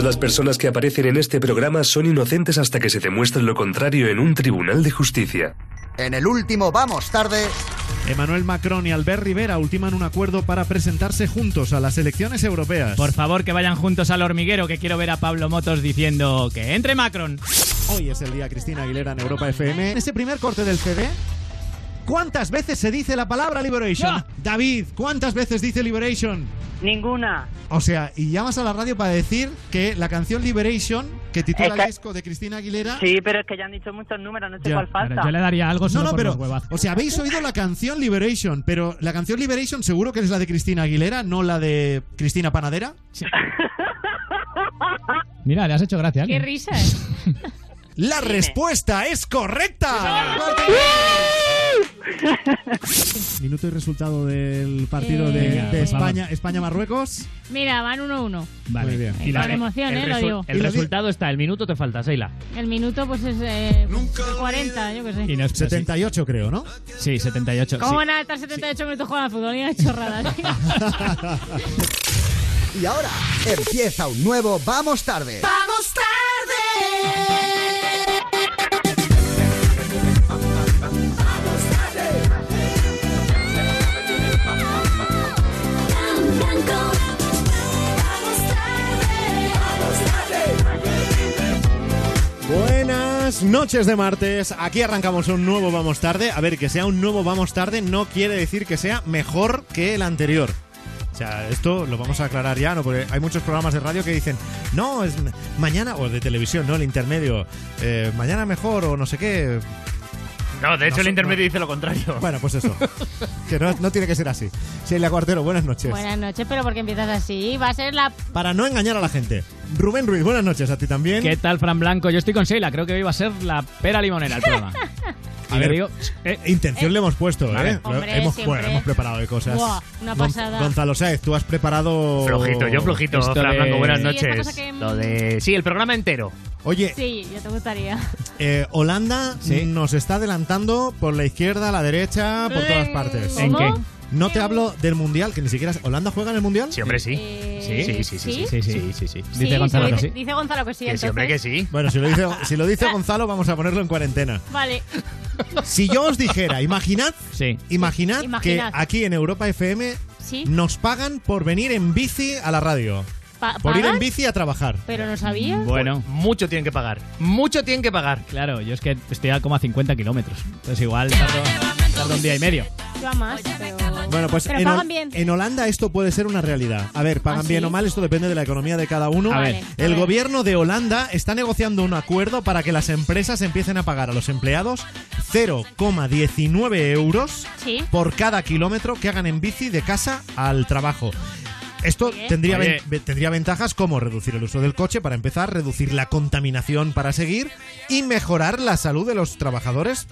Todas las personas que aparecen en este programa son inocentes hasta que se demuestre lo contrario en un tribunal de justicia. En el último Vamos Tarde. Emmanuel Macron y Albert Rivera ultiman un acuerdo para presentarse juntos a las elecciones europeas. Por favor, que vayan juntos al hormiguero, que quiero ver a Pablo Motos diciendo que entre Macron. Hoy es el día Cristina Aguilera en Europa FM. En este primer corte del CD, ¿cuántas veces se dice la palabra Liberation? ¡Ah! David, ¿cuántas veces dice Liberation? Ninguna. O sea, y llamas a la radio para decir que la canción Liberation, que titula Es que- el disco de Cristina Aguilera... Sí, pero es que ya han dicho muchos números, no sé Ya, cuál falta. Yo le daría algo No, solo no, por pero, los o sea, habéis oído la canción Liberation, pero la canción Liberation seguro que es la de Cristina Aguilera, no la de Cristina Panadera. Mira, le has hecho gracia. ¿eh? Qué risa. ¿Eh? La respuesta es correcta. Minuto y resultado del partido Eh, de, Venga, de por favor. España, España-Marruecos. Mira, van 1-1. Vale. Muy bien. Y Con emoción, eh, lo resu- digo. Y El lo di- resultado está, el minuto te falta, Seila. El minuto, pues es eh, 40, yo qué sé. Y no es 78 creo, ¿no? Sí, 78. ¿Cómo sí. van a estar 78 minutos jugando al fútbol? Ni chorradas. Y ahora empieza un nuevo Vamos Tarde. Vamos tarde. Buenas noches de martes. Aquí arrancamos un nuevo Vamos Tarde. A ver, que sea un nuevo Vamos Tarde no quiere decir que sea mejor que el anterior. O sea, esto lo vamos a aclarar ya, ¿no? Porque hay muchos programas de radio que dicen, no, es mañana, o de televisión, ¿no? El intermedio, eh, mañana mejor o no sé qué. No, de hecho No el intermedio no. dice lo contrario. Bueno, pues eso. que no, no tiene que ser así. Sheila Cuartero, buenas noches. Buenas noches, pero ¿por qué empiezas así? Va a ser la... Para no engañar a la gente. Rubén Ruiz, buenas noches a ti también. ¿Qué tal, Fran Blanco? Yo estoy con Sheila, creo que hoy va a ser la pera limonera el programa. A Y le ver, digo, eh, Intención le hemos puesto, Vale. ¿eh? Hombre, hemos, bueno, hemos preparado de cosas. Buah, una Gon- pasada. Gonzalo Sáez, tú has preparado. flojito, yo flojito, Fran de- Blanco, buenas Sí, noches. que- Lo de... Sí, el programa entero. Oye, Sí, ya te gustaría. eh, Holanda Sí. nos está adelantando por la izquierda, la derecha, por todas partes. ¿En qué? No te hablo del mundial, que ni siquiera. ¿Holanda juega en el mundial? Sí, hombre, sí. Eh, Sí, sí, sí, sí, ¿sí? sí, sí, sí, sí. Sí, Dice Gonzalo sí, que sí. Dice Gonzalo que sí, Que sí, hombre, que sí. Bueno, si lo, dice, si lo dice Gonzalo, vamos a ponerlo en cuarentena. Vale. Si yo os dijera, imaginad, Sí. imaginad, imaginad. que aquí en Europa FM Sí. nos pagan por venir en bici a la radio. Pa- Por ir en bici a trabajar. Pero no sabía. Bueno, Mucho tienen que pagar. Mucho tienen que pagar. claro, yo es que estoy a como a 50 kilómetros. Entonces igual tardo, un día y medio. Yo a más, pero... Bueno, pues Pero en, pagan bien. en Holanda esto puede ser una realidad. A ver, pagan ¿Ah, bien o mal, esto depende de la economía de cada uno. A ver, a El ver. gobierno de Holanda está negociando un acuerdo para que las empresas empiecen a pagar a los empleados 0,19 euros Sí. por cada kilómetro que hagan en bici de casa al trabajo. Esto tendría, ven- tendría ventajas como reducir el uso del coche para empezar, reducir la contaminación para seguir y mejorar la salud de los trabajadores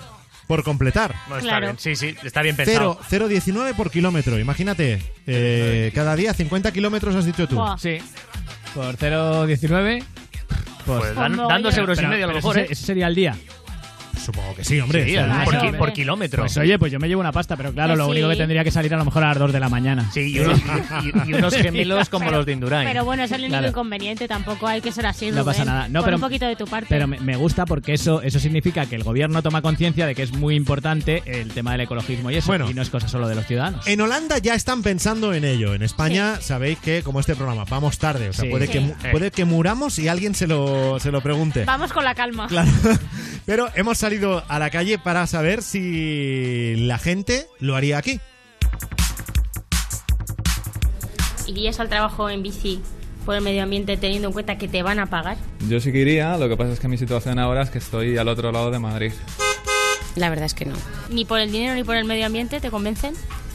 por completar. Bueno, Claro. está bien. Sí, sí, está bien pensado. 0, 0,19 por kilómetro. Imagínate, eh, cada día 50 kilómetros has dicho tú. Buah. Sí. Por 0,19. Pues, Pues dan, dan dos euros pero- y medio a lo mejor, ese, ¿eh? ese sería el día. Supongo que sí, hombre. Sí, O sea, por, ki- hombre. por kilómetro. Pues oye, pues yo me llevo una pasta, pero claro, Que lo sí. único que tendría que salir a lo mejor a las 2 de la mañana. Sí, y unos, y- y unos gemelos como los de Indurain. Pero bueno, es el único Claro. inconveniente, tampoco hay que ser así, No pasa nada. No, pero- un poquito de tu parte. Pero me, me gusta porque eso, eso significa que el gobierno toma conciencia de que es muy importante el tema del ecologismo y eso, Bueno. y no es cosa solo de los ciudadanos. En Holanda ya están pensando en ello. En España sabéis que, como este programa, vamos tarde. O sea, Sí. puede, Sí. Que, mu- puede que muramos y alguien se lo, se lo pregunte. Vamos con la calma. Claro. Pero hemos salido a la calle para saber si la gente lo haría aquí. ¿Irías al trabajo en bici por el medio ambiente teniendo en cuenta que te van a pagar? Yo sí que iría, lo que pasa es que mi situación ahora es que estoy al otro lado de Madrid. La verdad es que no. ¿Ni por el dinero ni por el medio ambiente te convencen?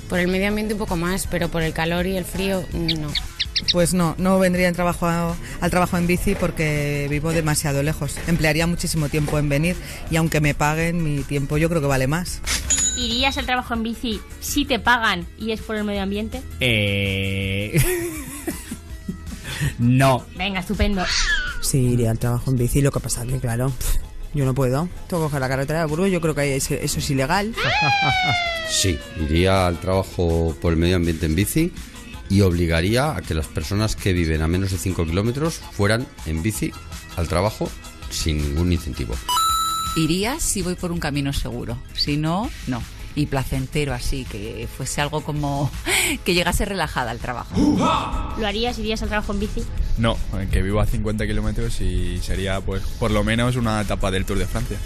Por el medio ambiente un poco más, pero por el calor y el frío, no. Pues no, no vendría en trabajo a- al trabajo en bici porque vivo demasiado lejos. Emplearía muchísimo tiempo en venir y aunque me paguen, mi tiempo yo creo que vale más. ¿Irías al trabajo en bici si te pagan y es por el medio ambiente? Eh... no. Venga, estupendo. Sí, iría al trabajo en bici, lo que pasa que claro, yo no puedo. Tengo que coger la carretera de Burgos, yo creo que eso eso es ilegal. Sí, iría al trabajo por el medio ambiente en bici y obligaría a que las personas que viven a menos de 5 kilómetros fueran en bici al trabajo sin ningún incentivo. Iría si voy por un camino seguro. Si no, no. Y placentero así, que fuese algo como que llegase relajada al trabajo. ¿Lo harías? ¿Irías al trabajo en bici? No, que vivo a 50 kilómetros y sería pues por lo menos una etapa del Tour de Francia.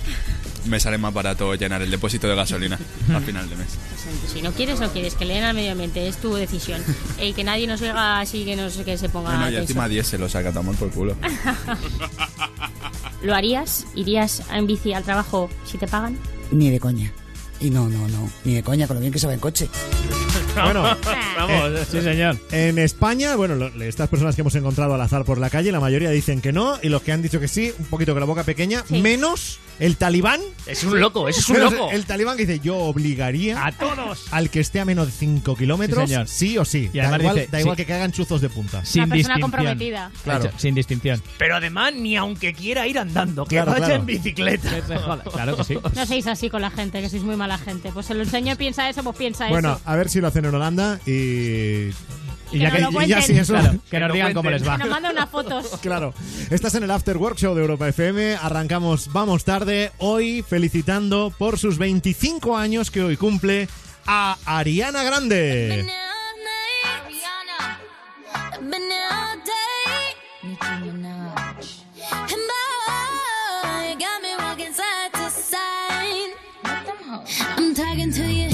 Me sale más barato llenar el depósito de gasolina a final de mes. Si no quieres, no quieres. Que leen al medio ambiente. Es tu decisión. Y que nadie nos oiga así que no sé que se ponga... Bueno, y tenso. encima 10 se lo saca tomar por culo. ¿Lo harías? ¿Irías en bici al trabajo si te pagan? Ni de coña. Y no, no, no. Ni de coña, con lo bien que se va en coche. Bueno, Vamos, sí, señor. En España, bueno, lo- estas personas que hemos encontrado al azar por la calle, la mayoría dicen que no, y los que han dicho que sí, un poquito con la boca pequeña, menos el talibán. Es un loco, es un loco. El talibán que dice, yo obligaría a todos al que esté a menos de 5 kilómetros, Sí, señor. sí o sí. Y da igual, dice, da igual sí. que caigan chuzos de punta. Sin Una persona distinción. comprometida. Claro. Sin distinción. Pero además, ni aunque quiera ir andando, que Claro, vaya claro. en bicicleta. Claro que sí. No seáis así con la gente, que sois muy mala gente. Pues el señor piensa eso, pues piensa Bueno, eso. a ver si lo hacen en Holanda y. Y que lo ya sí, eso. Claro, que nos digan cómo les Que va. nos manden unas fotos. Claro. Estás en el After Work Show de Europa FM. Arrancamos, vamos tarde. Hoy felicitando por sus 25 años que hoy cumple a Ariana Grande. To you.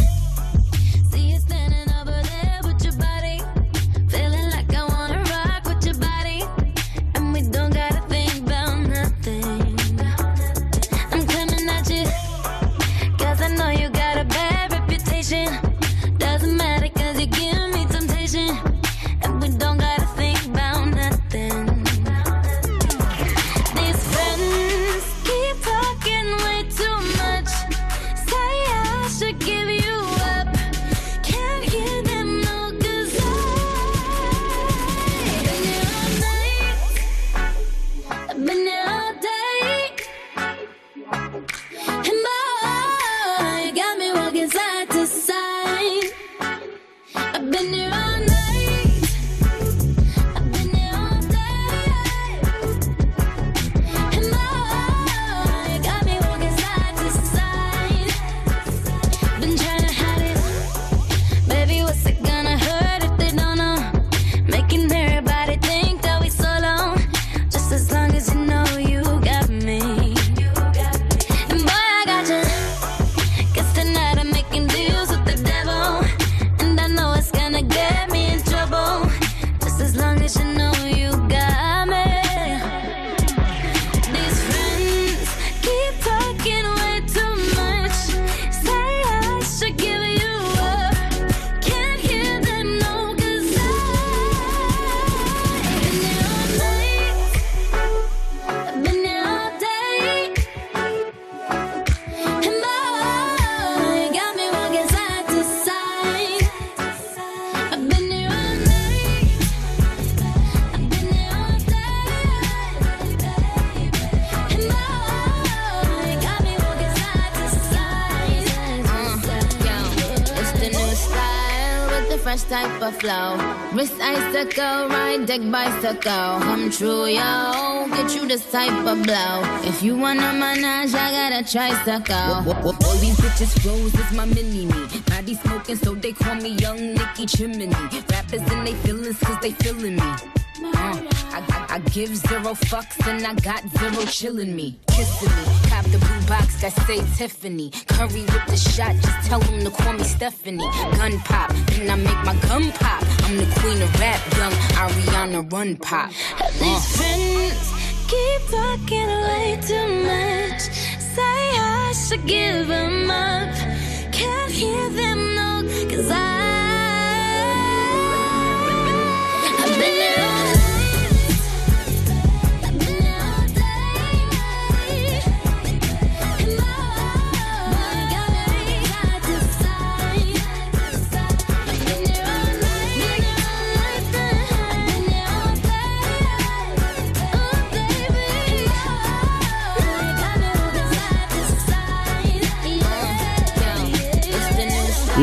Deck bicycle. Come true, yo. Get you this type of blow. If you wanna manage, I gotta a tricycle. All these bitches flows is my mini me. Body smoking, so they call me Young Nicky Chimney. Rappers and they feelings, cause they feeling me. Uh, I, I, I give zero fucks and I got zero chillin' me. Kissing me. Cop the blue box that say Tiffany. Curry with the shot, just tell them to call me Stephanie. Gun pop, then I make my gun pop. I'm the queen of rap, young Ariana Run Pop. Uh. These friends keep talking way too much. Say I should give them up. Can't hear them no, cause I.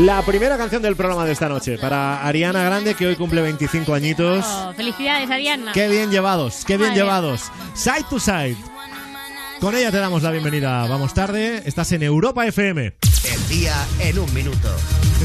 La primera canción del programa de esta noche para Ariana Grande, que hoy cumple 25 añitos. Oh, felicidades, Ariana. Qué bien llevados, qué bien Madre. llevados. Side to side. Con ella te damos la bienvenida. Vamos tarde. Estás en Europa FM. El día en un minuto.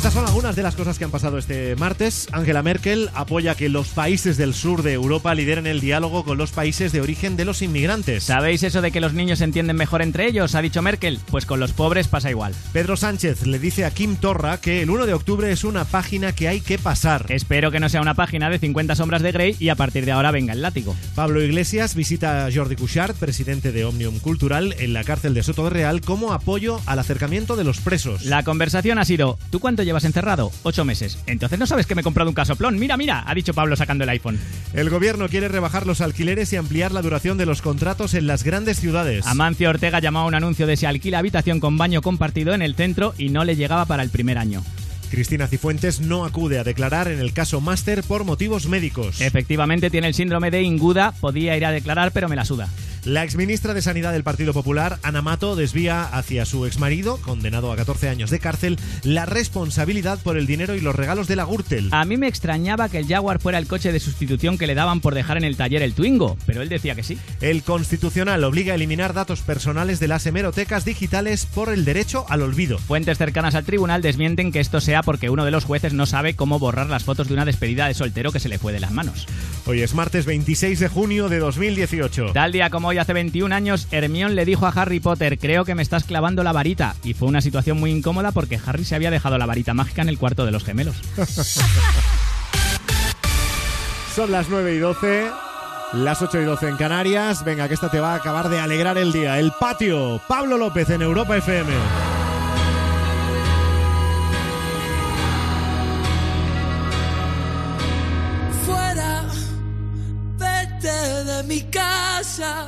Estas son algunas de las cosas que han pasado este martes. Angela Merkel apoya que los países del sur de Europa lideren el diálogo con los países de origen de los inmigrantes. ¿Sabéis eso de que los niños se entienden mejor entre ellos? Ha dicho Merkel. Pues con los pobres pasa igual. Pedro Sánchez le dice a Kim Torra que el 1 de octubre es una página que hay que pasar. Espero que no sea una página de 50 sombras de Grey y a partir de ahora venga el látigo. Pablo Iglesias visita a Jordi Cuixart, presidente de Omnium Cultural, en la cárcel de Soto de Real como apoyo al acercamiento de los presos. La conversación ha sido, ¿tú cuánto llevas encerrado? Ocho meses. Entonces no sabes que me he comprado un casoplón. Mira, mira, ha dicho Pablo sacando el iPhone. El gobierno quiere rebajar los alquileres y ampliar la duración de los contratos en las grandes ciudades. Amancio Ortega llamó a un anuncio de se alquila habitación con baño compartido en el centro y no le llegaba para el primer año. Cristina Cifuentes no acude a declarar en el caso Máster por motivos médicos. Efectivamente tiene el síndrome de Inguda, podía ir a declarar pero me la suda. La exministra de Sanidad del Partido Popular, Ana Mato, desvía hacia su exmarido, condenado a 14 años de cárcel, la responsabilidad por el dinero y los regalos de la Gürtel. A mí me extrañaba que el Jaguar fuera el coche de sustitución que le daban por dejar en el taller el Twingo, pero él decía que sí. El Constitucional obliga a eliminar datos personales de las hemerotecas digitales por el derecho al olvido. Fuentes cercanas al tribunal desmienten que esto sea porque uno de los jueces no sabe cómo borrar las fotos de una despedida de soltero que se le fue de las manos. Hoy es martes 26 de junio de 2018. Tal día como hoy hace 21 años, Hermione le dijo a Harry Potter, creo que me estás clavando la varita. Y fue una situación muy incómoda porque Harry se había dejado la varita mágica en el cuarto de los gemelos. Son las 9 y 12, las 8 y 12 en Canarias. Venga, que esta te va a acabar de alegrar el día. El patio, Pablo López en Europa FM. fuera, vete de mi casa,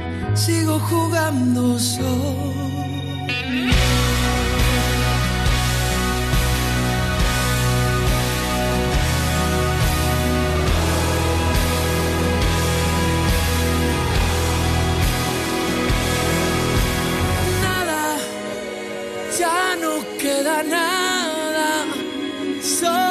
Sigo jugando solo. Nada, ya no queda nada, solo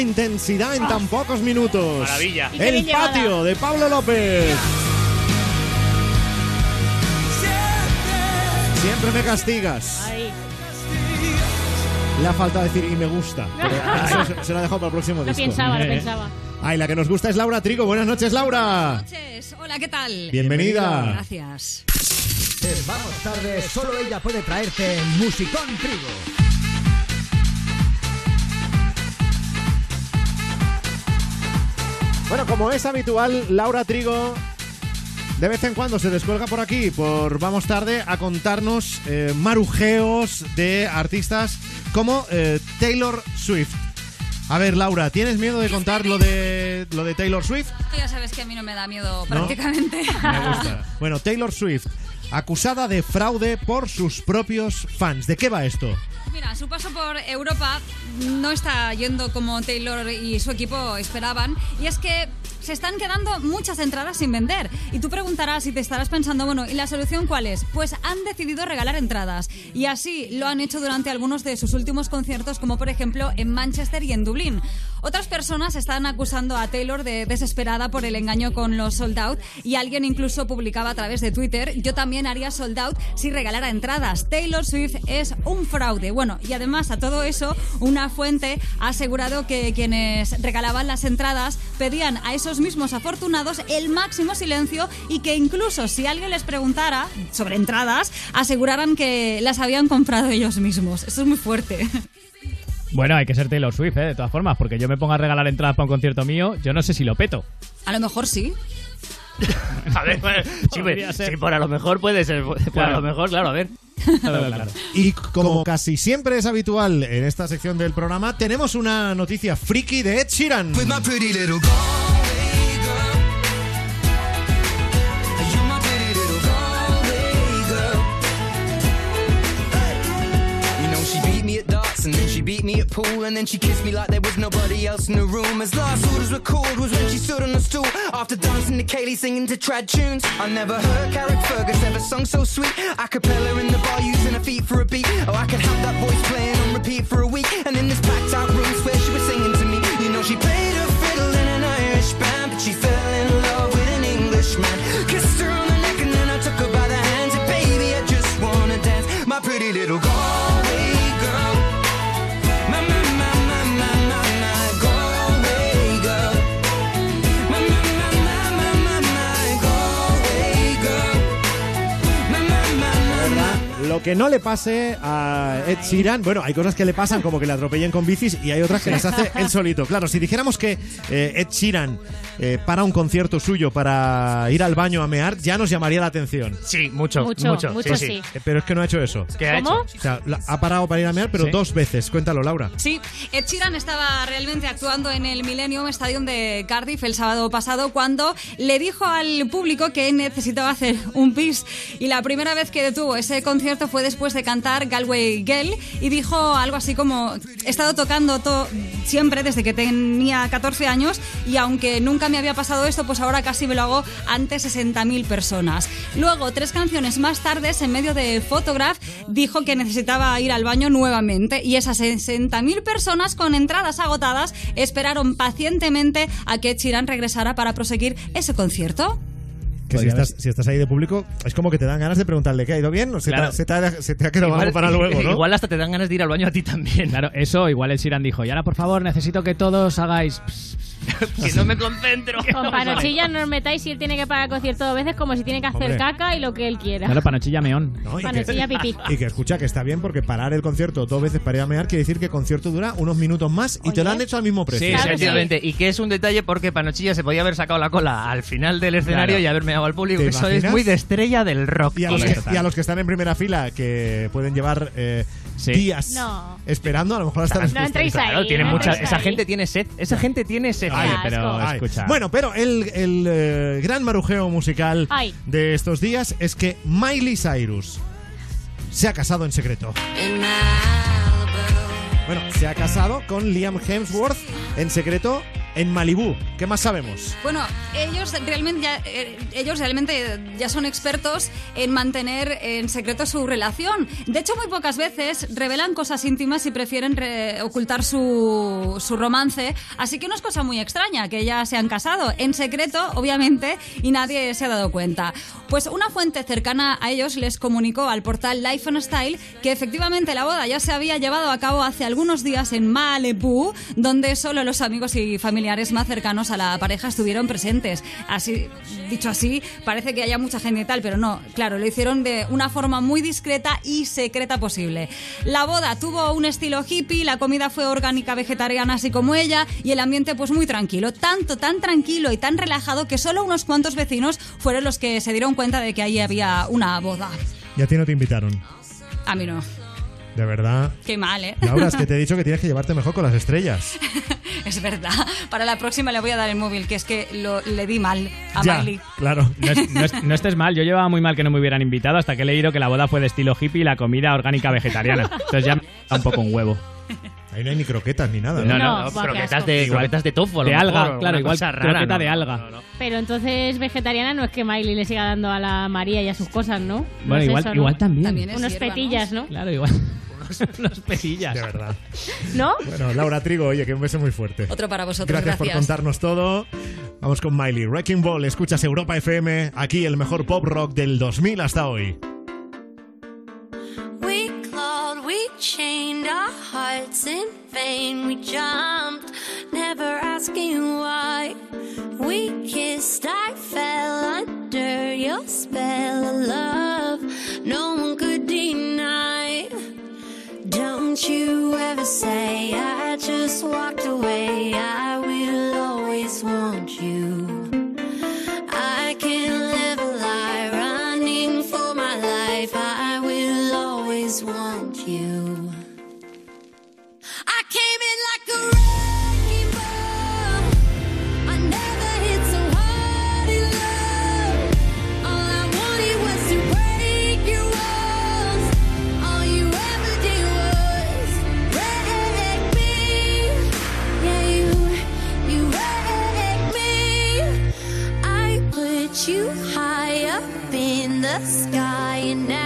intensidad en tan pocos minutos. Maravilla. El patio de Pablo López. Siempre me castigas. Ahí. Le ha faltado decir y me gusta. Pero eso se- ha dejado para el próximo Lo disco. pensaba, lo Eh, pensaba. Ay, la que nos gusta es Laura Trigo. Buenas noches, Laura. Hola, ¿qué tal? Bienvenida. Gracias. En Vamos Tarde, solo ella puede traerte Musicón Trigo. Bueno, como es habitual, Laura Trigo de vez en cuando se descuelga por aquí, por Vamos Tarde, a contarnos eh, marujeos de artistas como eh, Taylor Swift. A ver, Laura, ¿tienes miedo de contar lo de, lo de Taylor Swift? Tú ya sabes que a mí no me da miedo ¿No? prácticamente. Me gusta. Bueno, Taylor Swift, acusada de fraude por sus propios fans. ¿De qué va esto? Mira, su paso por Europa no está yendo como Taylor y su equipo esperaban. Y es que se están quedando muchas entradas sin vender. Y tú preguntarás y te estarás pensando, bueno, ¿y la solución cuál es? Pues han decidido regalar entradas. Y así lo han hecho durante algunos de sus últimos conciertos, como por ejemplo en Manchester y en Dublín. Otras personas están acusando a Taylor de desesperada por el engaño con los sold out y alguien incluso publicaba a través de Twitter, yo también haría sold out si regalara entradas. Taylor Swift es un fraude. Bueno, y además a todo eso, una fuente ha asegurado que quienes regalaban las entradas pedían a esos mismos afortunados el máximo silencio y que incluso si alguien les preguntara sobre entradas, aseguraran que las habían comprado ellos mismos. Eso es muy fuerte. Bueno, hay que ser Taylor Swift, ¿eh? de todas formas, porque yo me pongo a regalar entradas para un concierto mío, yo no sé si lo peto. A lo mejor sí. A ver, bueno, sí, pues, ser. sí, por a lo mejor puede ser. Por Claro. a lo mejor, claro, a ver. Y como casi siempre es habitual en esta sección del programa, tenemos una noticia friki de Ed Sheeran. Beat me at pool and then she kissed me like there was nobody else in the room. As last orders were called was when she stood on the stool after dancing to Kaylee singing to trad tunes. I never heard Carrick Fergus ever sung so sweet. A in the bar using her feet for a beat. Oh, I could have that voice playing on repeat for a week. And que no le pase a Ed Sheeran, bueno, hay cosas que le pasan como que le atropellen con bicis y hay otras que las hace él solito. Claro, si dijéramos que eh, Ed Sheeran eh, para un concierto suyo para ir al baño a mear, ya nos llamaría la atención. Sí, mucho, Mucho, mucho. mucho sí, sí. Eh, Pero es que no ha hecho eso. ¿Qué ha ¿Cómo? hecho? O sea, la- ha parado para ir a mear, pero Sí. dos veces. Cuéntalo, Laura. Sí, Ed Sheeran estaba realmente actuando en el Millennium Stadium de Cardiff el sábado pasado cuando le dijo al público que necesitaba hacer un pis. Y la primera vez que detuvo ese concierto fue después de cantar Galway Girl y dijo algo así como, he estado tocando to- siempre desde que tenía 14 años y aunque nunca me había pasado esto, pues ahora casi me lo hago ante 60.000 personas. Luego, tres canciones más tarde, en medio de Photograph, dijo que necesitaba ir al baño nuevamente y esas 60.000 personas con entradas agotadas esperaron pacientemente a que Sheeran regresara para proseguir ese concierto. Que si estás, si estás ahí de público, es como que te dan ganas de preguntarle qué ha ido bien o se, Claro. te, ha- se te ha, se te ha quedado algo para luego, ¿no? Igual hasta te dan ganas de ir al baño a ti también. Claro, eso igual el Sheeran dijo, y ahora por favor necesito que todos hagáis... que no me concentro. Con Panochilla no os metáis si él tiene que pagar el concierto dos veces como si tiene que hacer Hombre. caca y lo que él quiera. Claro, panochilla meón. ¿no? Y, Panochilla pipí. y que escucha que está bien porque parar el concierto dos veces para ir a mear quiere decir que el concierto dura unos minutos más y te lo han hecho al mismo precio. Sí, Claro que efectivamente. Y que es un detalle porque Panochilla se podía haber sacado la cola al final del escenario Claro. y haberme dado al público. ¿Te Eso es muy de estrella del rock. Y a, los que, y a los que están en primera fila, que pueden llevar eh, días No. esperando, a lo mejor hasta les No entréis ahí, Claro, tiene no mucha, entréis esa ahí. gente tiene sed. Esa gente tiene sed. Ay, pero Ay. escucha... Bueno, pero el, el, eh, gran marujeo musical Ay. de estos días es que Miley Cyrus se ha casado en secreto. Bueno, se ha casado con Liam Hemsworth en secreto en Malibú. ¿Qué más sabemos? Bueno, ellos realmente, ya, eh, ellos realmente ya son expertos en mantener en secreto su relación. De hecho, muy pocas veces revelan cosas íntimas y prefieren re- ocultar su, su romance. Así que no es cosa muy extraña que ya se han casado en secreto, obviamente, y nadie se ha dado cuenta. Pues una fuente cercana a ellos les comunicó al portal Life and Style que efectivamente la boda ya se había llevado a cabo hace algunos días en Malibu, donde solo los amigos y familiares más cercanos a la pareja estuvieron presentes. Así, dicho así, parece que haya mucha gente y tal, pero no, claro, lo hicieron de una forma muy discreta y secreta posible. La boda tuvo un estilo hippie, la comida fue orgánica vegetariana así como ella y el ambiente pues muy tranquilo, tanto tan tranquilo y tan relajado que solo unos cuantos vecinos fueron los que se dieron cuenta de que ahí había una boda. Y a ti no te invitaron. A mí no. De verdad. Qué mal, ¿eh? Laura, es que te he dicho que tienes que llevarte mejor con las estrellas. es verdad. Para la próxima le voy a dar el móvil, que es que lo, le di mal a ya, Miley. claro. No, es- no es- no estés mal, yo llevaba muy mal que no me hubieran invitado hasta que he leído que la boda fue de estilo hippie y la comida orgánica vegetariana. Entonces ya me da un poco un huevo. Ahí no hay ni croquetas ni nada. No, No, no, croquetas de, Igual- croquetas de tofu. de mejor, alga, claro, igual rara, croqueta no, de alga. no, no. Pero entonces vegetariana no es que Miley le siga dando a la María y a sus cosas, ¿no? No Bueno, es igual, eso, ¿no? igual también. También es Unos petillas, ¿no? Claro, igual. Unos, unos. De verdad. ¿No? Bueno, Laura Trigo, oye, que un beso muy fuerte. Otro para vosotros, Gracias, por gracias. contarnos todo. Vamos con Miley. Wrecking Ball, escuchas Europa FM, aquí el mejor pop rock del 2000 hasta hoy. We clawed, we chained our hearts in vain. We jumped, never asking why. We kissed, I fell under your spell of love. Don't you ever say I just walked away. I sky, and now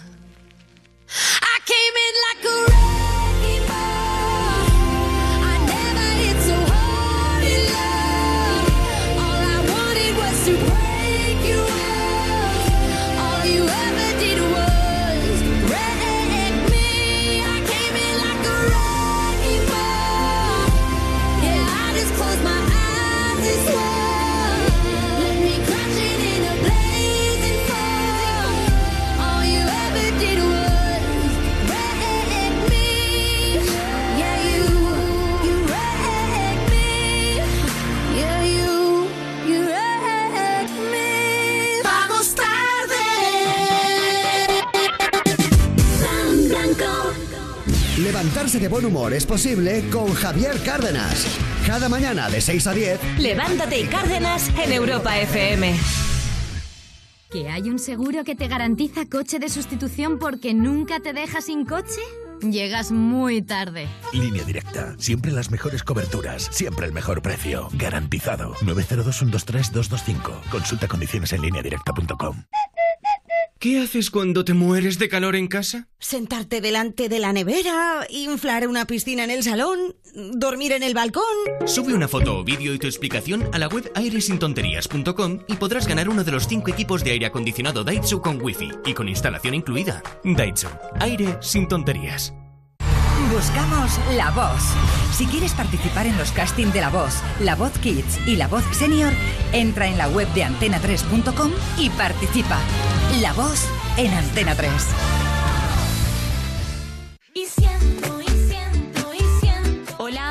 Levantarse de buen humor es posible con Javier Cárdenas. Cada mañana de 6 a 10. Levántate y Cárdenas en Europa FM. ¿Que hay un seguro que te garantiza coche de sustitución porque nunca te deja sin coche? Llegas muy tarde. Línea directa. Siempre las mejores coberturas. Siempre el mejor precio. Garantizado. 902-123-225. Consulta condiciones en lineadirecta.com. ¿Qué haces cuando te mueres de calor en casa? Sentarte delante de la nevera, inflar una piscina en el salón, dormir en el balcón. Sube una foto o vídeo y tu explicación a la web airesintonterías.com y podrás ganar uno de los cinco equipos de aire acondicionado Daitsu con wifi y con instalación incluida. Daitsu. Aire sin tonterías. Buscamos La Voz. Si quieres participar en los castings de La Voz, La Voz Kids y La Voz Senior, entra en la web de antena3.com y participa. La Voz en Antena 3.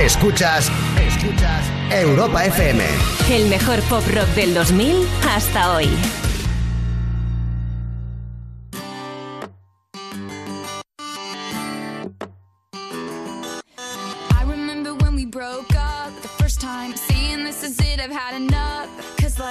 Escuchas, escuchas Europa FM. El mejor pop rock del 2000 hasta hoy. I remember when we broke up the first time, saying this is it, I've had enough.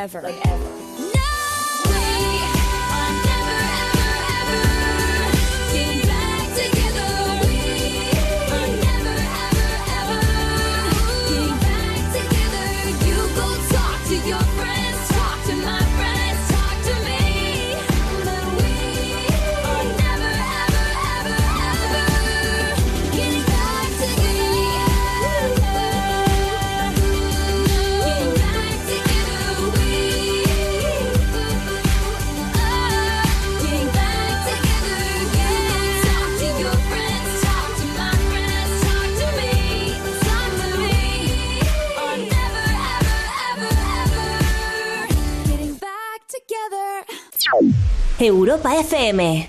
ever, like Europa FM.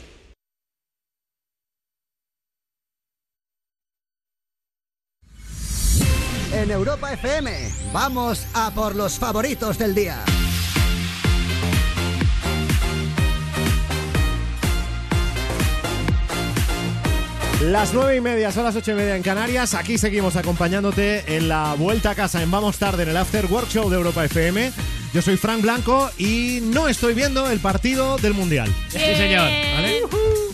En Europa FM, vamos a por los favoritos del día. Las nueve y media, son las ocho y media en Canarias. Aquí seguimos acompañándote en la vuelta a casa en Vamos Tarde en el After Work Show de Europa FM. Yo soy Frank Blanco y no estoy viendo el partido del Mundial. Sí, señor. ¿Vale?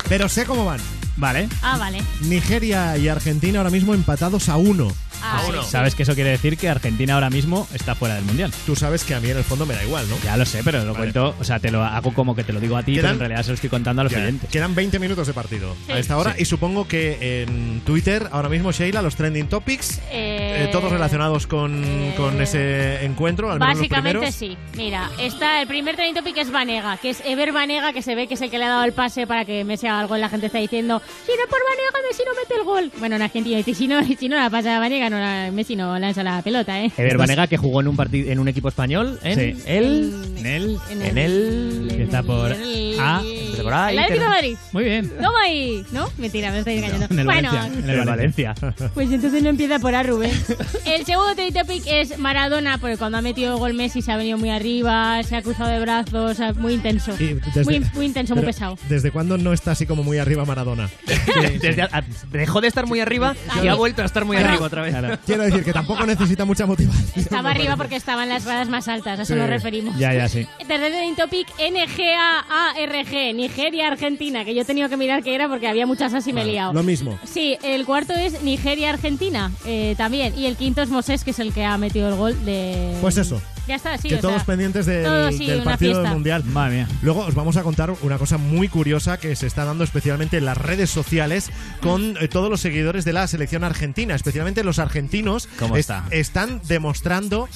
Pero sé cómo van. Vale. Ah, vale. Nigeria y Argentina ahora mismo empatados a uno. Ah, Sí. Sabes que eso quiere decir que Argentina ahora mismo está fuera del mundial. Tú sabes que a mí en el fondo me da igual, ¿no? Ya lo sé, pero lo cuento, o sea, te lo hago como que te lo digo a ti, pero en realidad se lo estoy contando a los Ya, oyentes. Quedan 20 minutos de partido Sí. a esta hora Sí. y supongo que en Twitter ahora mismo, Sheila, los trending topics, Eh, eh, todos relacionados con, con ese encuentro, al menos los Básicamente sí. Mira, está el primer trending topic es Vanega, que es Ever Vanega, que se ve que es el que le ha dado el pase para que Messi haga algo. y La gente está diciendo, si no es por Vanega, Messi no mete el gol. Bueno, en Argentina dice, si no, si no la pasa a Vanega, no la- Messi no lanza la pelota, ¿eh? Ever Banega, que jugó en un partido en un equipo español, en Sí. el En el. en el Que está por A. Empieza por A, El Atlético de Madrid. Muy bien. Toma ahí. ¿No? Mentira, me estoy engañando. En el bueno, Valencia. En el Valencia. Pues entonces no empieza por A, Rubén. El segundo trending topic es Maradona, porque cuando ha metido gol Messi se ha venido muy arriba, se ha cruzado de brazos, o sea, muy intenso. Desde- muy, muy intenso, muy pesado. ¿Desde cuándo no está así como muy arriba Maradona? Desde a- dejó de estar muy arriba y ha vuelto a estar muy arriba otra vez. Quiero decir que tampoco necesita mucha motivación. Estaba arriba porque estaba en las gradas más altas, a eso Sí. nos referimos. Ya, ya, sí. Tercer trending topic, NGAARG, Nigeria, Argentina, que yo he tenido que mirar qué era porque había muchas así me he liado. Lo mismo. Sí, el cuarto es Nigeria, Argentina, eh, también. Y el quinto es Moses, que es el que ha metido el gol de... Pues eso. Ya está, sí. que o todos sea, pendientes del, todo, sí, del una partido del mundial. Madre mía. Luego os vamos a contar una cosa muy curiosa que se está dando especialmente en las redes sociales con eh, todos los seguidores de la selección argentina, especialmente los argentinos. ¿Cómo es- está? Están demostrando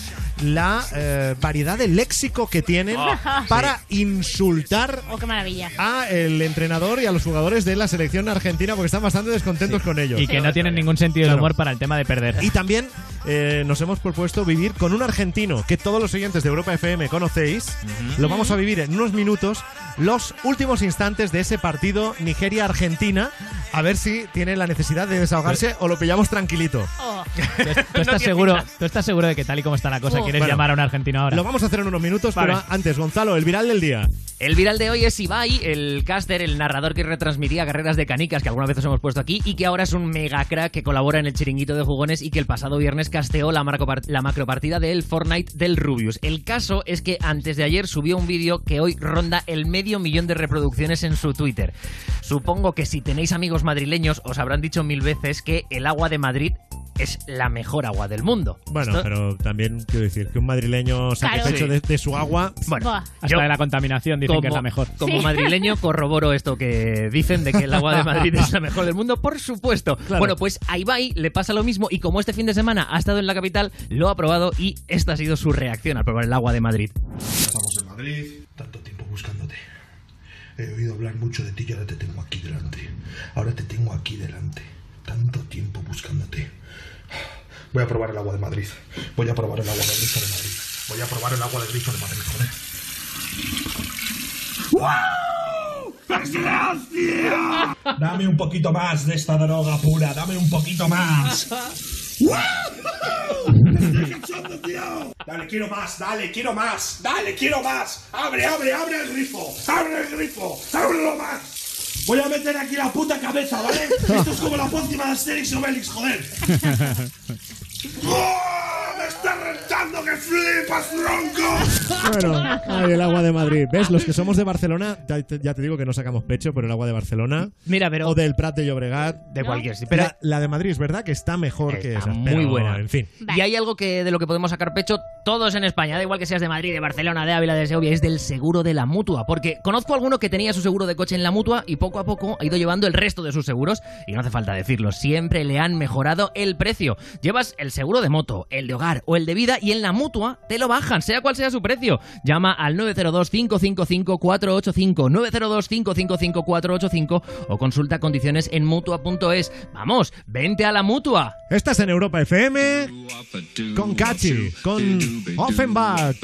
la eh, variedad de léxico que tienen Oh, para insultar Oh, qué maravilla. a el entrenador y a los jugadores de la selección argentina porque están bastante descontentos con ellos. Y que no tienen ningún sentido de humor para el tema de perder. Y también eh, nos hemos propuesto vivir con un argentino que todos los oyentes de Europa FM conocéis. Lo vamos a vivir en unos minutos, los últimos instantes de ese partido Nigeria-Argentina. A ver si tiene la necesidad de desahogarse o lo pillamos tranquilito. Oh. ¿Tú estás, seguro, ¿Tú estás seguro de que tal y como está la cosa Oh. quieres Bueno, llamar a un argentino ahora? Lo vamos a hacer en unos minutos, Vale. pero antes, Gonzalo, el viral del día. El viral de hoy es Ibai, el caster, el narrador que retransmitía carreras de canicas que alguna vez os hemos puesto aquí y que ahora es un mega crack que colabora en el chiringuito de jugones y que el pasado viernes casteó la, marcopar- la macropartida del Fortnite del El caso es que antes de ayer subió un vídeo que hoy ronda el medio millón de reproducciones en su Twitter. Supongo que si tenéis amigos madrileños os habrán dicho mil veces que el agua de Madrid es la mejor agua del mundo. Bueno, Esto- pero también quiero decir que un madrileño saque Claro. pecho Sí. de, de su agua. Bueno, Buah. Hasta yo- de la contaminación dicen que es la mejor. Como Sí. madrileño corroboro esto que dicen de que el agua de Madrid es la mejor del mundo, por supuesto. Bueno, pues a Ibai le pasa lo mismo y como este fin de semana ha estado en la capital, lo ha probado y esta ha sido su reacción al probar el agua de Madrid. Estamos en Madrid, tanto tiempo buscándote. He oído hablar mucho de ti y ahora te tengo aquí delante. Ahora te tengo aquí delante. Tanto tiempo buscándote. Voy a probar el agua de Madrid. Voy a probar el agua de grifo de Madrid. Voy a probar el agua de grifo de Madrid, joder. ¡Wow! Dame un poquito más de esta droga pura. Dame un poquito más. ¡Wow! ¡Estoy cachondo, tío! Dale, quiero más, dale, quiero más, dale, quiero más. Abre, abre, abre el grifo, abre el grifo, ábrelo más. Voy a meter aquí la puta cabeza, ¿vale? Esto es como la pócima de Asterix y Obelix, joder. ¡Oh! ¡Me está rentando que flipas, tronco! Bueno, ay, el agua de Madrid. ¿Ves? Los que somos de Barcelona, ya te, ya te digo que no sacamos pecho por el agua de Barcelona. Mira, pero O del Prat de Llobregat. de cualquier sitio. Pero la, la de Madrid es verdad que está mejor que Está esa. muy pero, buena. En fin. Y hay algo que de lo que podemos sacar pecho todos en España, da igual que seas de Madrid, de Barcelona, de Ávila, de Segovia, es del seguro de la mutua. Porque conozco a alguno que tenía su seguro de coche en la mutua y poco a poco ha ido llevando el resto de sus seguros. Y no hace falta decirlo, siempre le han mejorado el precio. Llevas el seguro de moto, el de hogar o el de vida y en la mutua te lo bajan, sea cual sea su precio. Llama al 902-555-485, 902-555-485 o consulta condiciones en mutua.es. Vamos, vente a la mutua. Estás en Europa FM con Cachi, con Offenbach.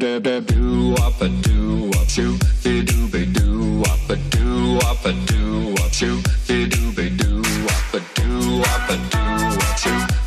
da da do up a do up shoe the do be do up a do up a do up shoe the do be do up a do up a do up shoe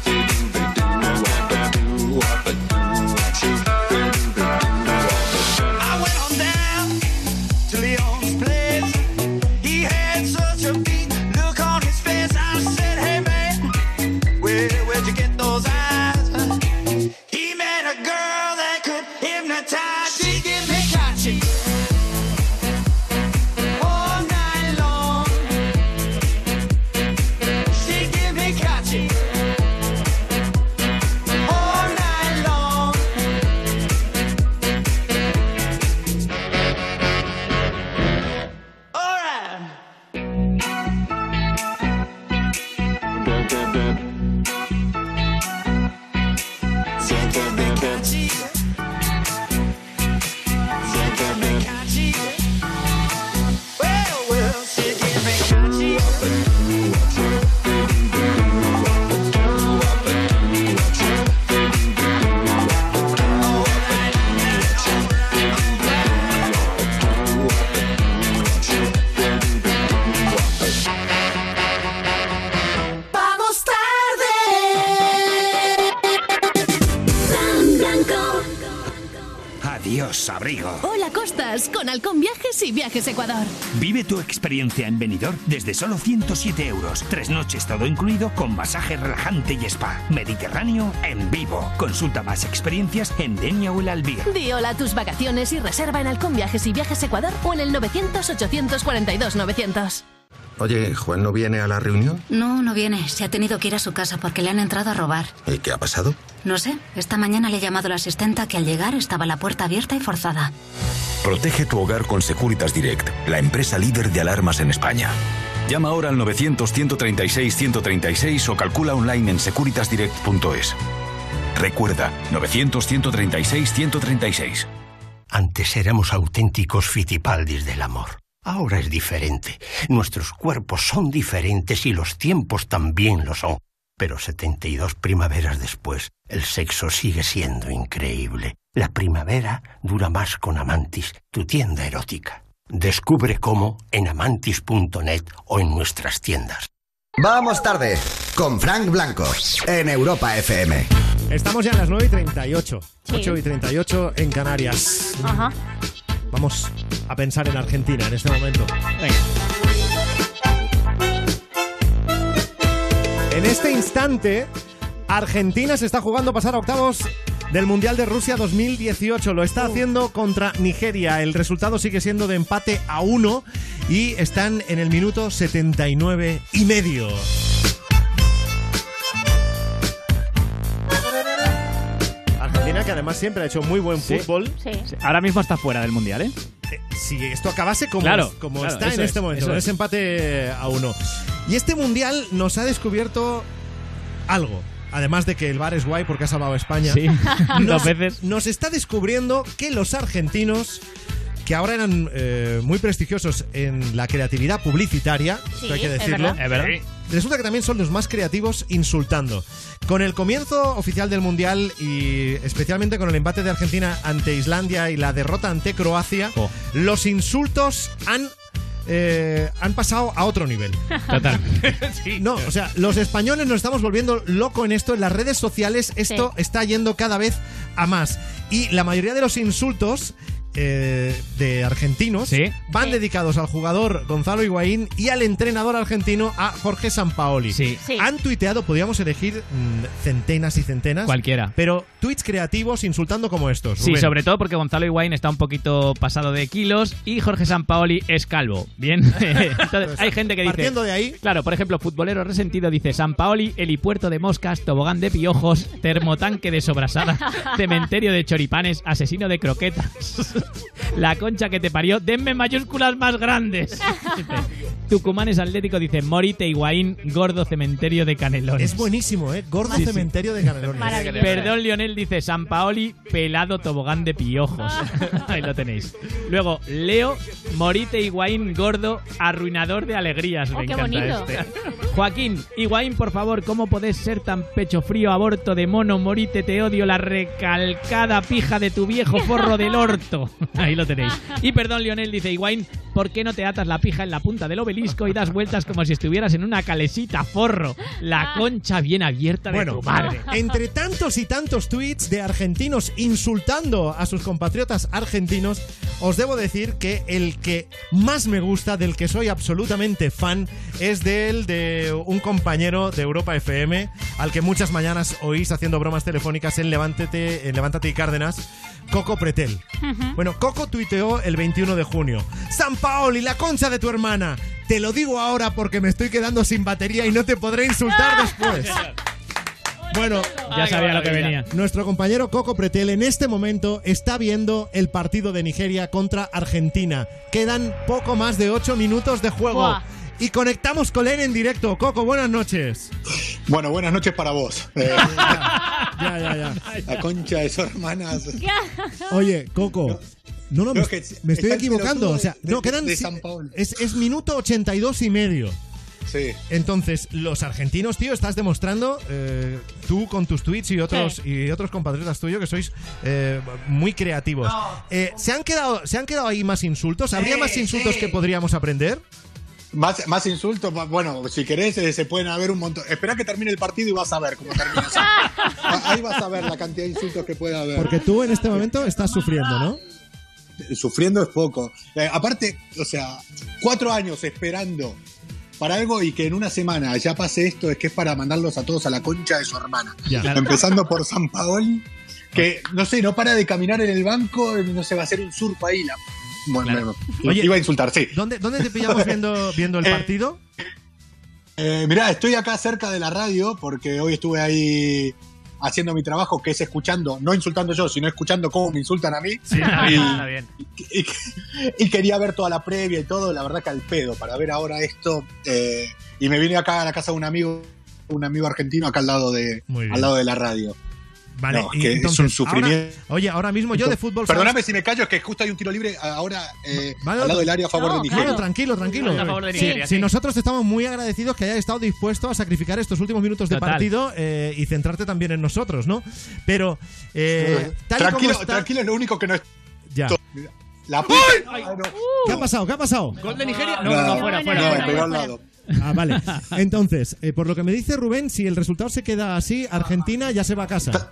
Viajes Ecuador. Vive tu experiencia en Benidorm desde solo 107 euros. Tres noches todo incluido con masaje relajante y spa. Mediterráneo en vivo. Consulta más experiencias en Denia o el Albir. Di hola a tus vacaciones y reserva en Halcón Viajes y Viajes Ecuador o en el 900-842-900. Oye, ¿Juan no viene a la reunión? No, no viene. Se ha tenido que ir a su casa porque le han entrado a robar. ¿Y qué ha pasado? No sé. Esta mañana le he llamado a la asistenta que al llegar estaba la puerta abierta y forzada. Protege tu hogar con Securitas Direct, la empresa líder de alarmas en España. Llama ahora al 900-136-136 o calcula online en securitasdirect.es. Recuerda, 900-136-136. Antes éramos auténticos fitipaldis del amor. Ahora es diferente. Nuestros cuerpos son diferentes y los tiempos también lo son. Pero 72 primaveras después, el sexo sigue siendo increíble. La primavera dura más con Amantis, tu tienda erótica. Descubre cómo en amantis.net o en nuestras tiendas. Vamos tarde con Frank Blanco en Europa FM. Estamos ya en las 9 y 38. Sí. 8 y 38 en Canarias. Ajá. Vamos a pensar en Argentina en este momento. Venga. En este instante, Argentina se está jugando a pasar a octavos del Mundial de Rusia 2018. Lo está haciendo contra Nigeria. El resultado sigue siendo de empate a uno y están en el minuto 79 y medio. Argentina que además siempre ha hecho muy buen Sí. fútbol. Sí. Ahora mismo está fuera del mundial, ¿eh? Si esto acabase como, Claro, como claro, está en este es, momento, con es. ese empate a uno. Y este mundial nos ha descubierto algo. Además de que el bar es guay porque ha salvado a España. Sí, nos, dos veces. Nos está descubriendo que los argentinos, que ahora eran eh, muy prestigiosos en la creatividad publicitaria, Sí, esto hay que es decirlo, verdad. Es verdad. resulta que también son los más creativos insultando. Con el comienzo oficial del Mundial y especialmente con el empate de Argentina ante Islandia y la derrota ante Croacia, Oh. los insultos han... eh, han pasado a otro nivel. Total. No, o sea, los españoles nos estamos volviendo loco en esto. En las redes sociales esto Sí. está yendo cada vez a más. Y la mayoría de los insultos eh, de argentinos van dedicados al jugador Gonzalo Higuaín y al entrenador argentino a Jorge Sampaoli. Sí. Han tuiteado, podríamos elegir mm, centenas y centenas. Cualquiera. Pero tweets creativos insultando como estos. Sí, sobre todo porque Gonzalo Higuaín está un poquito pasado de kilos y Jorge Sampaoli es calvo. Bien. Entonces, hay gente que dice. Partiendo de ahí. Claro, por ejemplo, futbolero resentido dice Sampaoli, helipuerto de moscas, tobogán de piojos, termotanque de sobrasada, cementerio de choripanes, asesino de croquetas. La concha que te parió, denme mayúsculas más grandes. Dice, Tucumán es Atlético, dice Morite Higuaín, gordo cementerio de Canelones. Es buenísimo, ¿eh? Gordo Sí, sí. cementerio de Canelones. Perdón, Lionel dice San Paoli, pelado tobogán de piojos. Ahí lo tenéis. Luego, Leo, Morite Higuaín, gordo, arruinador de alegrías. Me Oh, qué encanta bonito. este. Joaquín, Higuaín, por favor, ¿cómo podés ser tan pecho frío, aborto de mono, Morite, te odio, la recalcada pija de tu viejo forro del orto? Ahí lo tenéis. Y perdón, Lionel dice Higuaín, ¿por qué no te atas la pija en la punta del obelisco y das vueltas como si estuvieras en una calesita, forro? La concha bien abierta de Bueno, tu madre. entre tantos y tantos tweets de argentinos insultando a sus compatriotas argentinos, os debo decir que el que más me gusta, del que soy absolutamente fan, es del de un compañero de Europa FM, al que muchas mañanas oís haciendo bromas telefónicas en Levántate, en Levántate y Cárdenas, Coco Pretel. Bueno, Coco tuiteó el 21 de junio. San Paoli, la concha de tu hermana. Te lo digo ahora porque me estoy quedando sin batería y no te podré insultar después. Bueno, Ya sabía lo que venía. Nuestro compañero Coco Pretel en este momento está viendo el partido de Nigeria contra Argentina. Quedan poco más de 8 minutos de juego. Buah. Y conectamos con él en directo. Coco, buenas noches. Bueno, buenas noches para vos. Eh, ya, ya, ya. La concha de sus hermanas. Oye, Coco. No, no, me, Creo que me estoy equivocando. O sea, de- no, quedan. de si- San Paolo. Es, es minuto 82 y medio. Sí. Entonces, los argentinos, tío, estás demostrando, eh, tú con tus tweets y otros, y otros compatriotas tuyos, que sois eh, muy creativos. Eh, ¿se, han quedado, ¿Se han quedado ahí más insultos? ¿Habría más insultos que podríamos aprender? Más, más insultos, bueno, si querés eh, se pueden haber un montón. Espera que termine el partido y vas a ver cómo termina. Ahí vas a ver la cantidad de insultos que puede haber. Porque tú en este momento estás sufriendo, ¿no? Sufriendo es poco. Eh, aparte, o sea, cuatro años esperando para algo y que en una semana ya pase esto es que es para mandarlos a todos a la concha de su hermana. Empezando por San Paoli, que no sé, no para de caminar en el banco, no se va a hacer un surf ahí. La... Bueno, Oye, iba a insultar, sí. ¿Dónde, dónde te pillamos viendo, viendo el Eh, partido? Eh, mirá, estoy acá cerca de la radio porque hoy estuve ahí haciendo mi trabajo, que es escuchando, no insultando yo, sino escuchando cómo me insultan a mí. Sí, está y, bien, está bien. y- y quería ver toda la previa y todo, la verdad que al pedo, para ver ahora esto. eh, y me vine acá a la casa de un amigo, un amigo argentino acá al lado de, al lado de la radio. Vale, No, que es un sufrimiento. ahora- oye, ahora mismo yo de fútbol. Perdóname ¿sabes? si me callo, es que justo hay un tiro libre ahora eh, Vale, al lado no, del área a favor no, de Nigeria. claro, tranquilo, tranquilo. A favor de Sí, Nigeria, sí, sí. nosotros estamos muy agradecidos que hayas estado dispuesto a sacrificar estos últimos minutos de Total. partido eh, y centrarte también en nosotros, ¿no? Pero, eh, tal y tranquilo, como está- tranquilo, es lo único que no es. Ya. La puta. Ay, no. ¿Qué ha pasado? ¿Qué ha pasado? ¿Gol de Nigeria? No, no, no, fuera, fuera, No, fuera. al lado. Ah, vale. Entonces, eh, por lo que me dice Rubén, si el resultado se queda así, Argentina ya se va a casa.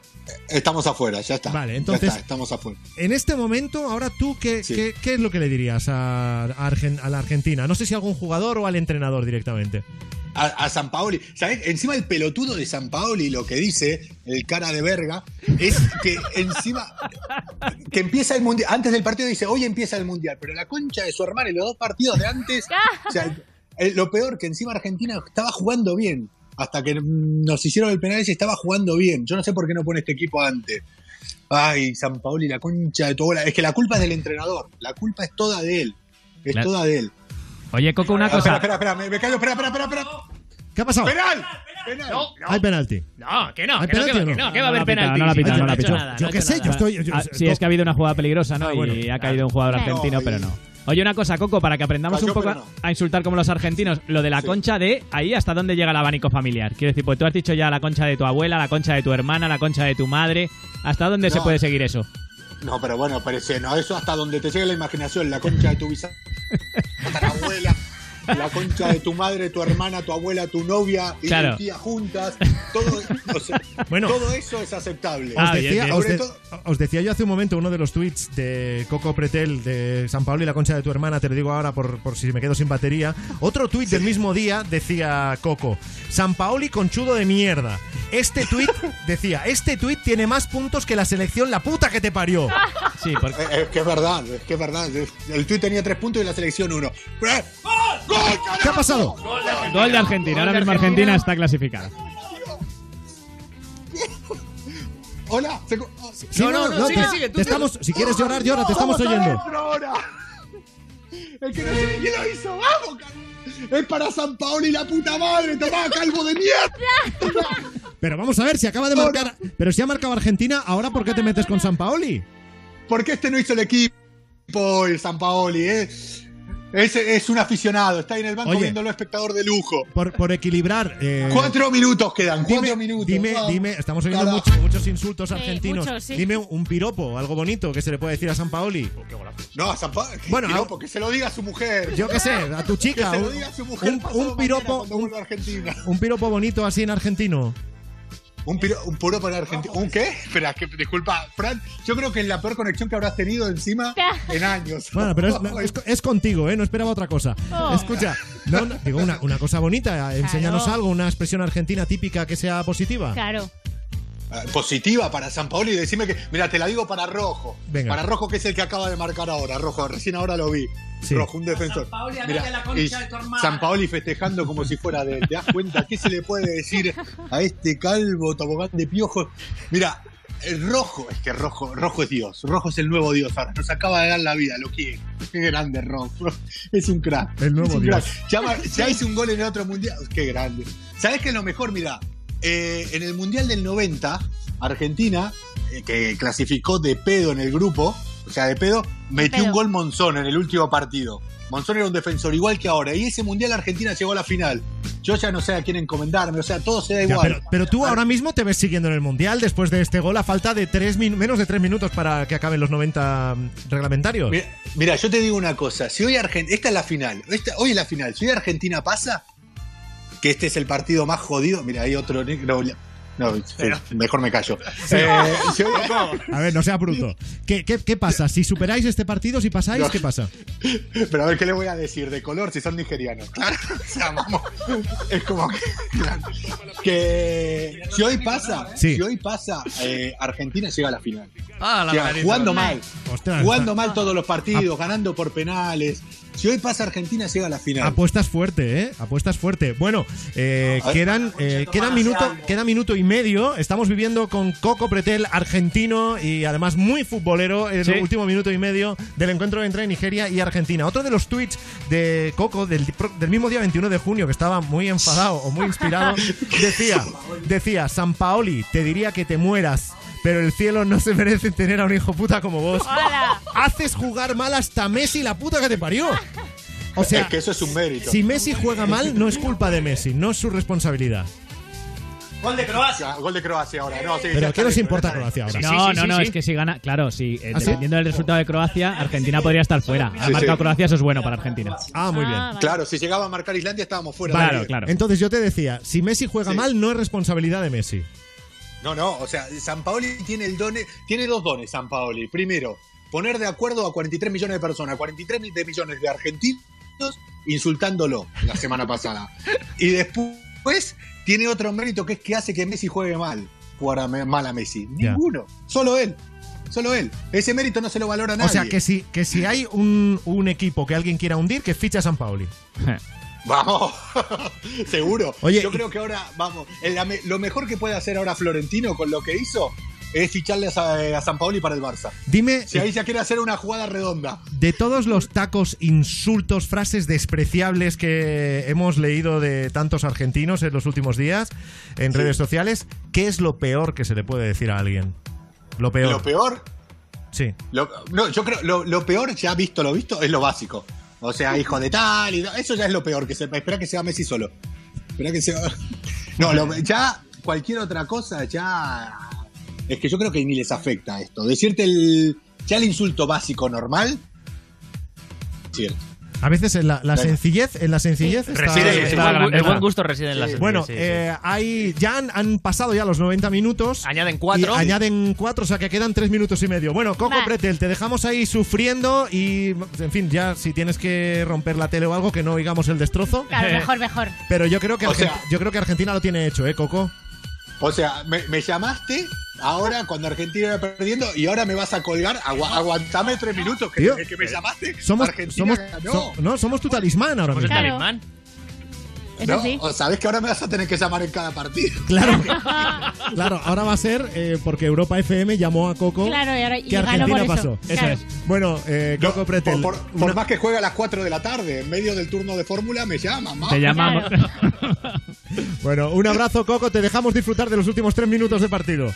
Estamos afuera, ya está. Vale, entonces- está, estamos afuera. En este momento, ahora tú, ¿qué, Sí. qué, qué es lo que le dirías a, a Argen- a la Argentina? No sé si a algún jugador o al entrenador directamente. a, a San Paoli. ¿Sabés? Encima el pelotudo de San Paoli lo que dice, el cara de verga, es que encima que empieza el mundial. Antes del partido dice, hoy empieza el mundial, pero la concha de su hermana y los dos partidos de antes. o sea, el- lo peor que encima Argentina estaba jugando bien. Hasta que nos hicieron el penal y estaba jugando bien. Yo no sé por qué no pone este equipo antes. Ay, San Paoli, la concha de tu bola. Es que la culpa es del entrenador. La culpa es toda de él. Es Claro. toda de él. Oye, Coco, una Ah, Espera, cosa. espera, espera, me, me callo, espera, espera, espera, espera. ¿Qué ha pasado? ¡Penal! ¡Penal! Hay penalti. No, que no, ¿Hay que no, penalti que, o va- no? que no, que va a No haber penalti. no la ha pitado, no la nada, Yo no qué sé, yo estoy. Ah, sí, es que ha habido una jugada peligrosa, ¿no? Ah, bueno. Y ha caído un jugador No, argentino, y- pero no. Oye, una cosa, Coco, para que aprendamos un poco a, insultar como los argentinos, lo de la concha de ahí hasta dónde llega el abanico familiar. Quiero decir, pues tú has dicho ya la concha de tu abuela, la concha de tu hermana, la concha de tu madre. ¿Hasta dónde se puede seguir eso? No, pero bueno, parece, no, eso hasta donde te llegue la imaginación, la concha de tu bisabuela, la concha de tu madre, tu hermana, tu abuela, tu novia y Claro. tu tía juntas, todo, o sea, Bueno. todo eso es aceptable. Os, decía, os, de- decía yo hace un momento uno de los tweets de Coco Pretel de San Pablo y la concha de tu hermana, te lo digo ahora por, por si me quedo sin batería. Otro tweet del mismo día decía Coco, San Paoli conchudo de mierda. Este tweet decía, este tweet tiene más puntos que la selección la puta que te parió. Sí, porque... Es que es verdad, es que es verdad. El tuit tenía tres puntos y la selección uno. ¡Eh! ¡Gol, ¿Qué ha pasado? Gol de Argentina. Ahora mismo Argentina está clasificada. Hola. se- Sí, No, no, no, sigue, te- sigue, tú te sigue. estamos, si quieres llorar, llora, te estamos Vamos oyendo. adentro ahora. Es que no sé ni quién lo hizo. ¡Vamos, Calvo! Es para San Paolo y la puta madre. Tomá, calvo de mierda. Pero vamos a ver, si acaba de marcar. Pero si ha marcado Argentina, ¿ahora por qué te metes con San Paoli? Porque este no hizo el equipo, el San Paoli, ¿eh? Es, es un aficionado, está ahí en el banco Oye. viéndolo espectador de lujo. Por, por equilibrar. eh, Cuatro minutos quedan, dime, cuatro minutos. Dime, dime, estamos oyendo mucho- muchos insultos argentinos. muchos, sí. Dime un piropo, algo bonito que se le puede decir a San Paoli. No, a San Paolo. Bueno, Bueno, a- que se lo diga a su mujer. Yo qué sé, a tu chica. Que se lo un- diga a su mujer un, un piropo, vuelva a Argentina. un piropo bonito así en argentino. Un, piro, un puro para Argentina. ¿Un qué? Espera, que, disculpa, Fran. Yo creo que es la peor conexión que habrás tenido encima en años. Bueno, pero es, no, es- es contigo, ¿eh? No esperaba otra cosa. Oh. Escucha, no, no, digo una, una cosa bonita, enséñanos algo, una expresión argentina típica que sea positiva. Claro. Ah, Positiva para San Paolo y decime que. Mira, te la digo para Rojo. Venga. Para Rojo, que es el que acaba de marcar ahora. Rojo, recién ahora lo vi. Sí. Rojo, un defensor. Mira, y San Paoli festejando como si fuera de él. ¿Te das cuenta? ¿Qué se le puede decir a este calvo tobogán de piojos? Mira, el rojo, es que rojo, rojo es Dios. Rojo es el nuevo Dios. Ahora nos acaba de dar la vida, lo quiere. Qué grande rojo. Es un crack. El nuevo Es un Dios. Ya, hizo un gol en el otro mundial. Qué grande. ¿Sabes qué es lo mejor? Mira, eh, en el mundial del 90, Argentina, eh, que clasificó de pedo en el grupo, o sea, de pedo, metió pedo. un gol Monzón en el último partido. Monzón era un defensor igual que ahora. Y ese mundial Argentina llegó a la final. Yo ya no sé a quién encomendarme, o sea, todo se da Ya, igual. pero, pero tú ahora mismo te ves siguiendo en el Mundial después de este gol a falta de tres min- menos de tres minutos para que acaben los 90 reglamentarios. Mira, mira, yo te digo una cosa. Si hoy Argentina. Esta es la final. Esta- hoy es la final. Si hoy Argentina pasa, que este es el partido más jodido. Mira, hay otro negro. No, sí, mejor me callo. Eh, A ver, no sea bruto. ¿Qué, qué, qué pasa? Si superáis este partido, si pasáis, No. ¿qué pasa? Pero a ver, ¿qué le voy a decir? De color, si son nigerianos. Claro, o sea, vamos. Es como que. que si hoy pasa, Sí. si hoy pasa, eh, Argentina llega a la final. Ah, la Margarita. jugando mal. Ostras, jugando mal todos los partidos, ganando por penales. Si hoy pasa Argentina, llega a la final. Apuestas fuerte, ¿eh? Apuestas fuerte. Bueno, eh, quedan, eh, queda, minuto, queda minuto y medio. Estamos viviendo con Coco Pretel, argentino y además muy futbolero, el Sí. último minuto y medio del encuentro entre Nigeria y Argentina. Otro de los tweets de Coco del, pro- del mismo día 21 de junio, que estaba muy enfadado o muy inspirado, decía, decía, San Paoli, te diría que te mueras. Pero el cielo no se merece tener a un hijo puta como vos. Haces jugar mal hasta Messi, la puta que te parió. O sea, es que eso es un mérito. si Messi juega mal, no es culpa de Messi, no es su responsabilidad. Gol de Croacia. Gol de Croacia ahora. No, sí, Pero ¿qué nos importa Croacia ahora? No, no, no, es que si gana, claro, sí, eh, ¿Ah, sí? dependiendo del resultado de Croacia, Argentina podría estar fuera. Ha Sí, marcado sí. Croacia, eso es bueno para Argentina. Ah, muy bien. Claro, si llegaba a marcar Islandia estábamos fuera. Vale, también. Entonces yo te decía, si Messi juega mal, no es responsabilidad de Messi. No, no, o sea, San Paoli tiene el done, tiene dos dones San Paoli. Primero, poner de acuerdo a 43 millones de personas, 43 mi- de millones de argentinos insultándolo la semana pasada. Y después tiene otro mérito que es que hace que Messi juegue mal, jugar a mal a Messi. Ninguno, solo él. Solo él. Ese mérito no se lo valora nadie. O sea, que si, que si hay un, un equipo que alguien quiera hundir, que ficha a San Paoli. Vamos, seguro. Oye, Yo creo que ahora, vamos, me- lo mejor que puede hacer ahora Florentino con lo que hizo es ficharle a, Sa- a San Paoli para el Barça. Dime, Si ahí ya quiere hacer una jugada redonda. de todos los tacos, insultos, frases despreciables que hemos leído de tantos argentinos en los últimos días en redes sociales, ¿qué es lo peor que se le puede decir a alguien? Lo peor. Lo peor, Sí. lo- no, yo creo, lo, lo peor, ya visto lo visto, es lo básico. O sea, hijo de tal, y eso ya es lo peor, que se, espera que sea Messi solo. Espera que sea. No, lo- ya cualquier otra cosa, ya. Es que yo creo que ni les afecta esto. Decirte el. Ya el insulto básico normal. Cierto. A veces en la, sencillez, en la sencillez está, Reside, el, está el buen gusto reside en la Bueno, sí, sí, sí. eh, hay, ya han, han pasado ya los 90 minutos. Añaden cuatro. Y añaden cuatro, o sea que quedan tres minutos y medio. Bueno, Coco Va. Pretel, te dejamos ahí sufriendo y, en fin, ya si tienes que romper la tele o algo, que no oigamos el destrozo. Claro, mejor, mejor. Pero yo creo que, O Argen- sea- yo creo que Argentina lo tiene hecho, ¿eh, Coco? O sea, me, me llamaste ahora cuando Argentina iba perdiendo y ahora me vas a colgar. Agua- aguantame tres minutos que, Tío, que me llamaste. Somos, Argentina somos, ganó. so- no, somos tu talismán ahora mismo. Claro. talismán. Eso ¿No? sí. O sabes que ahora me vas a tener que llamar en cada partido. Claro, claro, ahora va a ser eh, porque Europa FM llamó a Coco Claro, y ahora- y que Argentina por eso. pasó. Claro. Bueno, eh, Coco Pretel. Por, por- por más que juegue a las 4 de la tarde, en medio del turno de fórmula, me llaman. Te llamamos. Bueno, un abrazo, Coco. Te dejamos disfrutar de los últimos tres minutos de partido.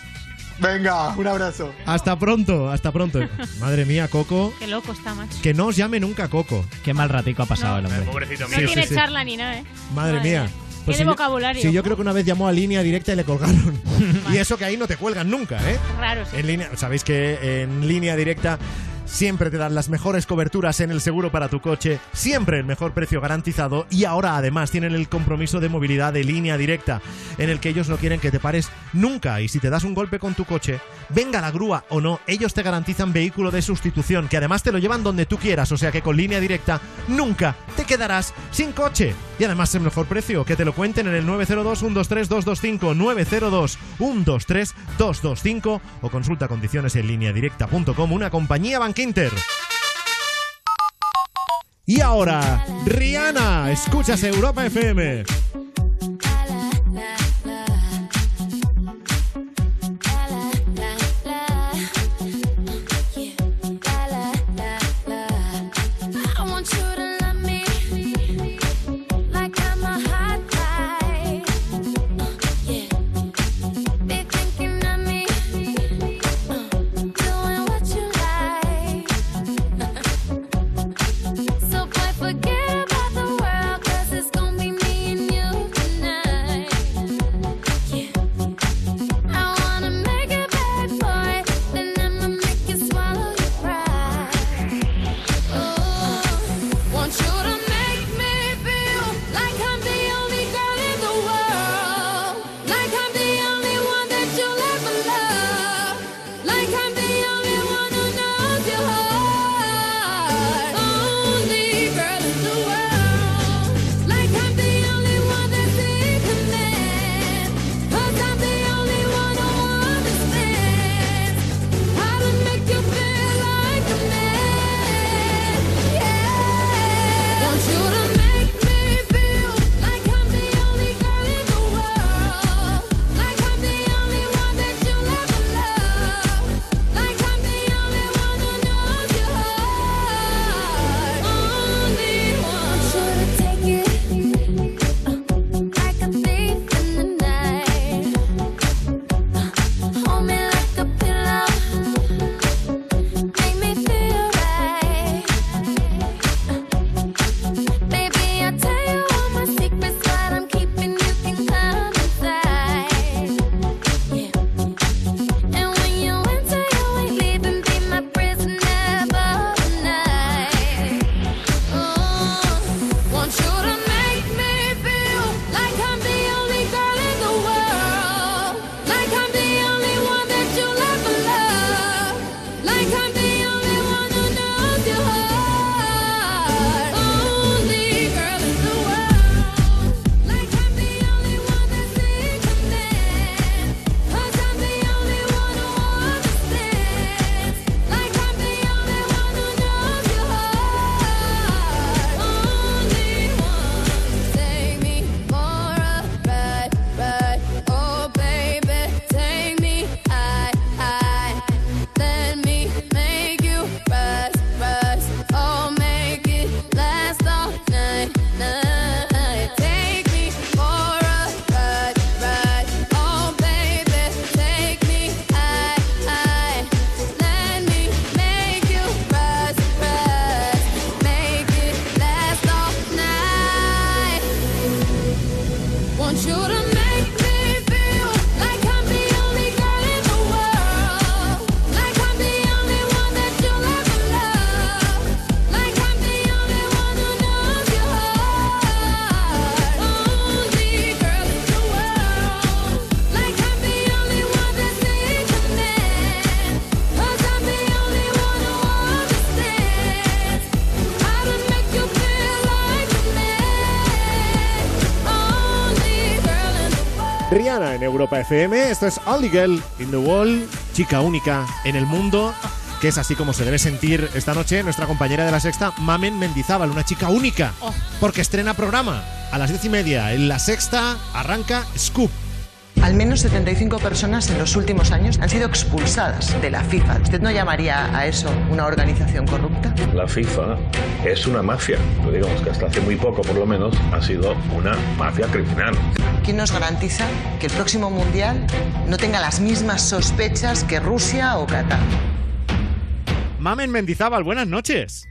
Venga, un abrazo. Hasta pronto, hasta pronto. Madre mía, Coco. Qué loco está, macho. Que no os llame nunca Coco. Qué mal ratico ha pasado el hombre. Pobrecito No tiene charla ni nada, ¿eh? Madre mía. Qué si de yo- vocabulario. si yo creo que una vez llamó a línea directa y le colgaron. y eso que ahí no te cuelgan nunca, ¿eh? Raro, sí. En línea, sabéis que en línea directa siempre te dan las mejores coberturas en el seguro para tu coche, siempre el mejor precio garantizado y ahora además tienen el compromiso de movilidad de línea directa, en el que ellos no quieren que te pares nunca y si te das un golpe con tu coche, venga la grúa o no, ellos te garantizan vehículo de sustitución, que además te lo llevan donde tú quieras, o sea que con línea directa nunca te quedarás sin coche. Y además el mejor precio, que te lo cuenten en el 902-123-225, 902-123-225 o consulta condiciones en línea directa.com, una compañía Bankinter. Y ahora, Rihanna, escuchas Europa FM. Rihanna en Europa FM. Esto es Only Girl in the Wall, chica única en el mundo, que es así como se debe sentir esta noche nuestra compañera de la sexta, Mamen Mendizábal, una chica única, porque estrena programa a las diez y media. En la sexta arranca Scoop. Al menos 75 personas en los últimos años han sido expulsadas de la FIFA. ¿Usted no llamaría a eso una organización corrupta? La FIFA es una mafia. Digamos que hasta hace muy poco, por lo menos, ha sido una mafia criminal. ¿Quién nos garantiza que el próximo Mundial no tenga las mismas sospechas que Rusia o Qatar? Mamen Mendizábal, buenas noches.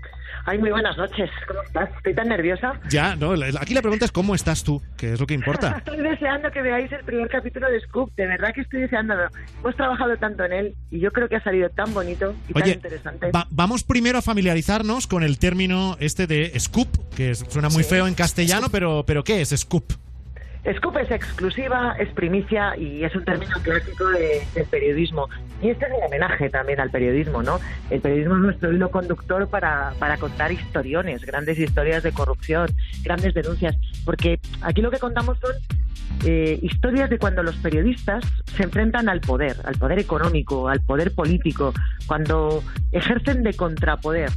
Ay, muy buenas noches. ¿Cómo estás? Estoy tan nerviosa. Ya, no, aquí la pregunta es cómo estás tú, que es lo que importa. Estoy deseando que veáis el primer capítulo de Scoop. De verdad que estoy deseándolo. Hemos trabajado tanto en él y yo creo que ha salido tan bonito y tan interesante. Va- vamos primero a familiarizarnos con el término este de scoop, que suena muy Sí. feo en castellano, pero, pero ¿qué es scoop? Scoop es exclusiva, es primicia y es un término clásico de- del periodismo. Y este es un homenaje también al periodismo, ¿no? El periodismo es nuestro hilo conductor para, para contar historiones, grandes historias de corrupción, grandes denuncias. Porque aquí lo que contamos son eh, historias de cuando los periodistas se enfrentan al poder, al poder económico, al poder político, cuando ejercen de contrapoder.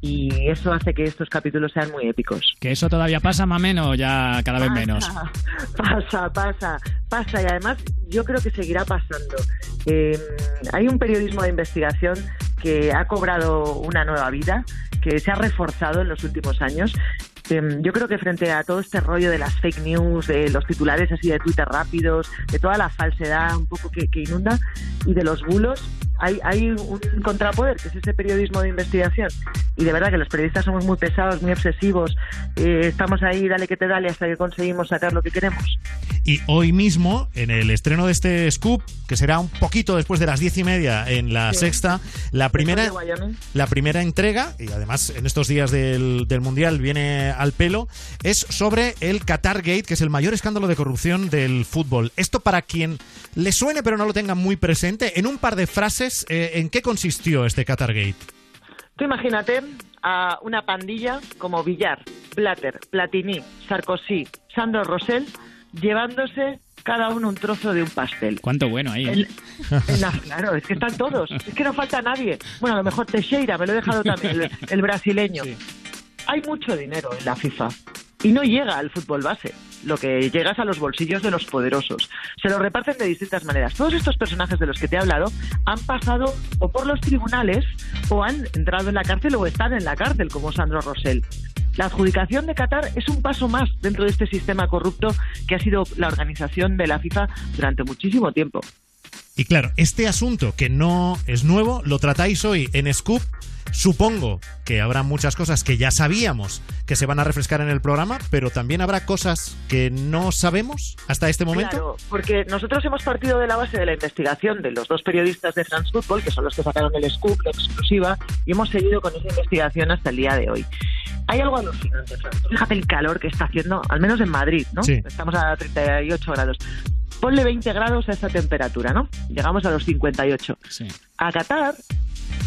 Y eso hace que estos capítulos sean muy épicos. ¿Que eso todavía pasa, Mamen, o ya cada vez menos? Pasa, pasa, pasa y además yo creo que seguirá pasando. Eh, hay un periodismo de investigación que ha cobrado una nueva vida, que se ha reforzado en los últimos años. Eh, yo creo que frente a todo este rollo de las fake news, de los titulares así de Twitter rápidos, de toda la falsedad un poco que, que inunda y de los bulos, hay, hay un contrapoder, que es ese periodismo de investigación. Y de verdad que los periodistas somos muy pesados, muy obsesivos, eh, estamos ahí, dale que te dale, hasta que conseguimos sacar lo que queremos. Y hoy mismo, en el estreno de este scoop, que será un poquito después de las diez y media en la Sí. sexta, la primera, la primera entrega, y además en estos días del, del Mundial viene al pelo, es sobre el Qatar Gate, que es el mayor escándalo de corrupción del fútbol. Esto para quien le suene pero no lo tenga muy presente, en un par de frases, eh, ¿en qué consistió este Qatar Gate? Tú imagínate a una pandilla como Villar, Blatter, Platini, Sarkozy, Sandro Rosell, llevándose cada uno un trozo de un pastel. Cuánto bueno ahí. ¿eh? El- en la- claro, es que están todos. Es que no falta nadie. Bueno, a lo mejor Teixeira, me lo he dejado también, el, el brasileño. Hay mucho dinero en la FIFA y no llega al fútbol base. Lo que llega es a los bolsillos de los poderosos. Se lo reparten de distintas maneras. Todos estos personajes de los que te he hablado han pasado o por los tribunales o han entrado en la cárcel o están en la cárcel, como Sandro Rosell. La adjudicación de Qatar es un paso más dentro de este sistema corrupto que ha sido la organización de la FIFA durante muchísimo tiempo. Y claro, este asunto que no es nuevo, lo tratáis hoy en Scoop. Supongo que habrá muchas cosas que ya sabíamos que se van a refrescar en el programa, pero también habrá cosas que no sabemos hasta este momento. Claro, porque nosotros hemos partido de la base de la investigación de los dos periodistas de France Football, que son los que sacaron el scoop, la exclusiva, y hemos seguido con esa investigación hasta el día de hoy. Hay algo alucinante, Fran. Fíjate el calor que está haciendo, al menos en Madrid, ¿no? Sí. Estamos a 38 grados. Ponle 20 grados a esta temperatura, ¿no? Llegamos a los 58. A Qatar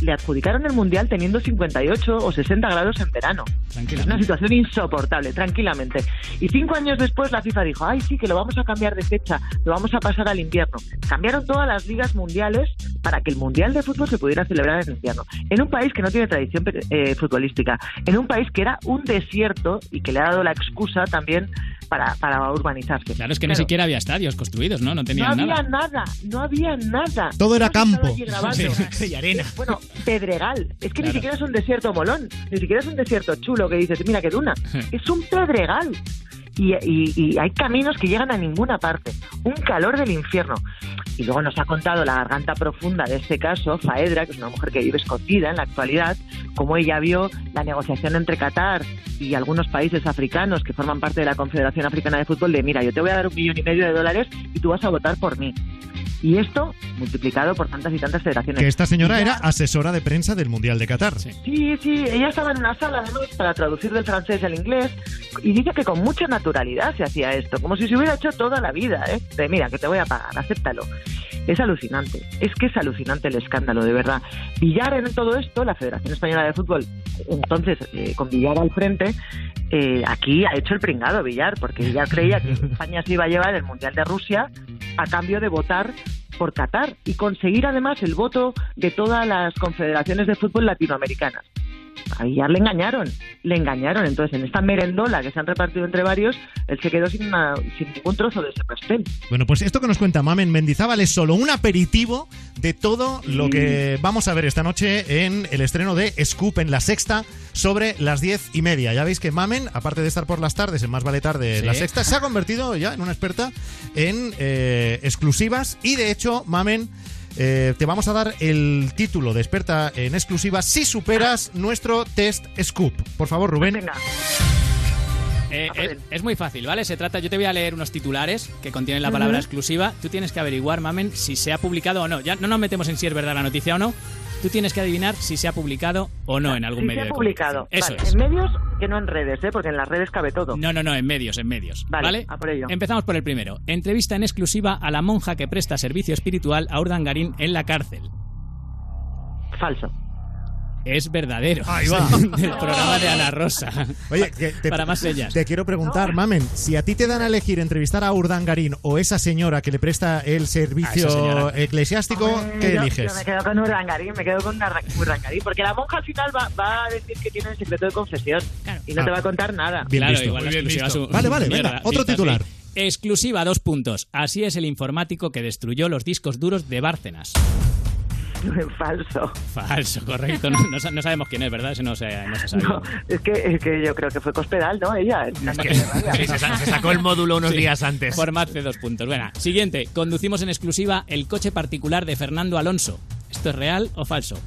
le adjudicaron el Mundial teniendo 58 o 60 grados en verano. Es una situación insoportable, tranquilamente. Y cinco años después la FIFA dijo, ay, sí, que lo vamos a cambiar de fecha, lo vamos a pasar al invierno. Cambiaron todas las ligas mundiales para que el Mundial de Fútbol se pudiera celebrar en invierno. En un país que no tiene tradición eh, futbolística, en un país que era un desierto y que le ha dado la excusa también para, para urbanizarse. Claro, es que ni siquiera había estadios construidos, ¿no? No No tenían había nada. nada, no había nada. Todo era campo. Sí, y arena. Bueno, Pedregal. Es que ni siquiera es un desierto molón, ni siquiera es un desierto chulo que dices, mira qué duna. es un Pedregal. Y, y- y hay caminos que llegan a ninguna parte. Un calor del infierno. Y luego nos ha contado la garganta profunda de este caso, Faedra, que es una mujer que vive escondida en la actualidad, cómo ella vio la negociación entre Qatar y algunos países africanos que forman parte de la Confederación Africana de Fútbol de, mira, yo te voy a dar un millón y medio de dólares y tú vas a votar por mí. Y esto multiplicado por tantas y tantas federaciones. Que esta señora era asesora de prensa del Mundial de Qatar. Sí, sí, ella estaba en una sala además para traducir del francés al inglés y dice que con mucha naturalidad se hacía esto, como si se hubiera hecho toda la vida, ¿eh? De mira, que te voy a pagar, acéptalo. Es alucinante, es que es alucinante el escándalo, de verdad. Villar en todo esto, la Federación Española de Fútbol, entonces, eh, con Villar al frente, eh, aquí ha hecho el pringado Villar, porque Villar creía que España se iba a llevar el Mundial de Rusia a cambio de votar por Qatar y conseguir además el voto de todas las confederaciones de fútbol latinoamericanas. Ahí ya le engañaron, le engañaron. Entonces, en esta merendola que se han repartido entre varios, él se quedó sin, una- sin ningún trozo de ese pastel. Bueno, pues esto que nos cuenta Mamen Mendizábal es solo un aperitivo de todo lo que vamos a ver esta noche en el estreno de Scoop en la sexta sobre las diez y media. Ya veis que Mamen, aparte de estar por las tardes en Más Vale Tarde Sí. la sexta, se ha convertido ya en una experta en eh, exclusivas y de hecho, Mamen... eh, te vamos a dar el título de experta en exclusivas si superas nuestro test Scoop. Por favor, Rubén. Eh, es, es muy fácil, ¿vale? Se trata, yo te voy a leer unos titulares que contienen la palabra exclusiva. Tú tienes que averiguar, mamen, si se ha publicado o no. Ya no nos metemos en si es verdad la noticia o no. Tú tienes que adivinar si se ha publicado o no en algún medio se de ha publicado. Eso Vale, es. En medios, que no en redes, ¿eh? porque en las redes cabe todo. No, no, no, en medios, en medios. Vale, ¿Vale? a por ello. Empezamos por el primero. Entrevista en exclusiva a la monja que presta servicio espiritual a Urdangarín en la cárcel. Falso. Es verdadero. Ahí va. Del programa de Ana Rosa. Oye, que te, Para más señas. Te quiero preguntar, Mamen, si a ti te dan a elegir entrevistar a Urdangarín o esa señora que le presta el servicio eclesiástico, ¿qué yo, eliges? Yo me quedo con Urdangarín, me quedo con Urdangarín, porque la monja al final va, va a decir que tiene el secreto de confesión y no Ah. te va a contar nada. Bien claro, visto. bien visto. Vale, vale, mierda, venga, otro titular. así. Exclusiva, dos puntos. Así es el informático que destruyó los discos duros de Bárcenas. Falso. Falso, correcto. No, no sa- no sabemos quién es, ¿verdad? Ese no se, no se sabe. No, es que, es que yo creo que fue Cospedal, ¿no? Ella. Que. Sí, se, sa- se sacó el módulo unos Sí, días antes. Por más de dos puntos. Bueno, siguiente. Conducimos en exclusiva el coche particular de Fernando Alonso. ¿Esto es real o falso?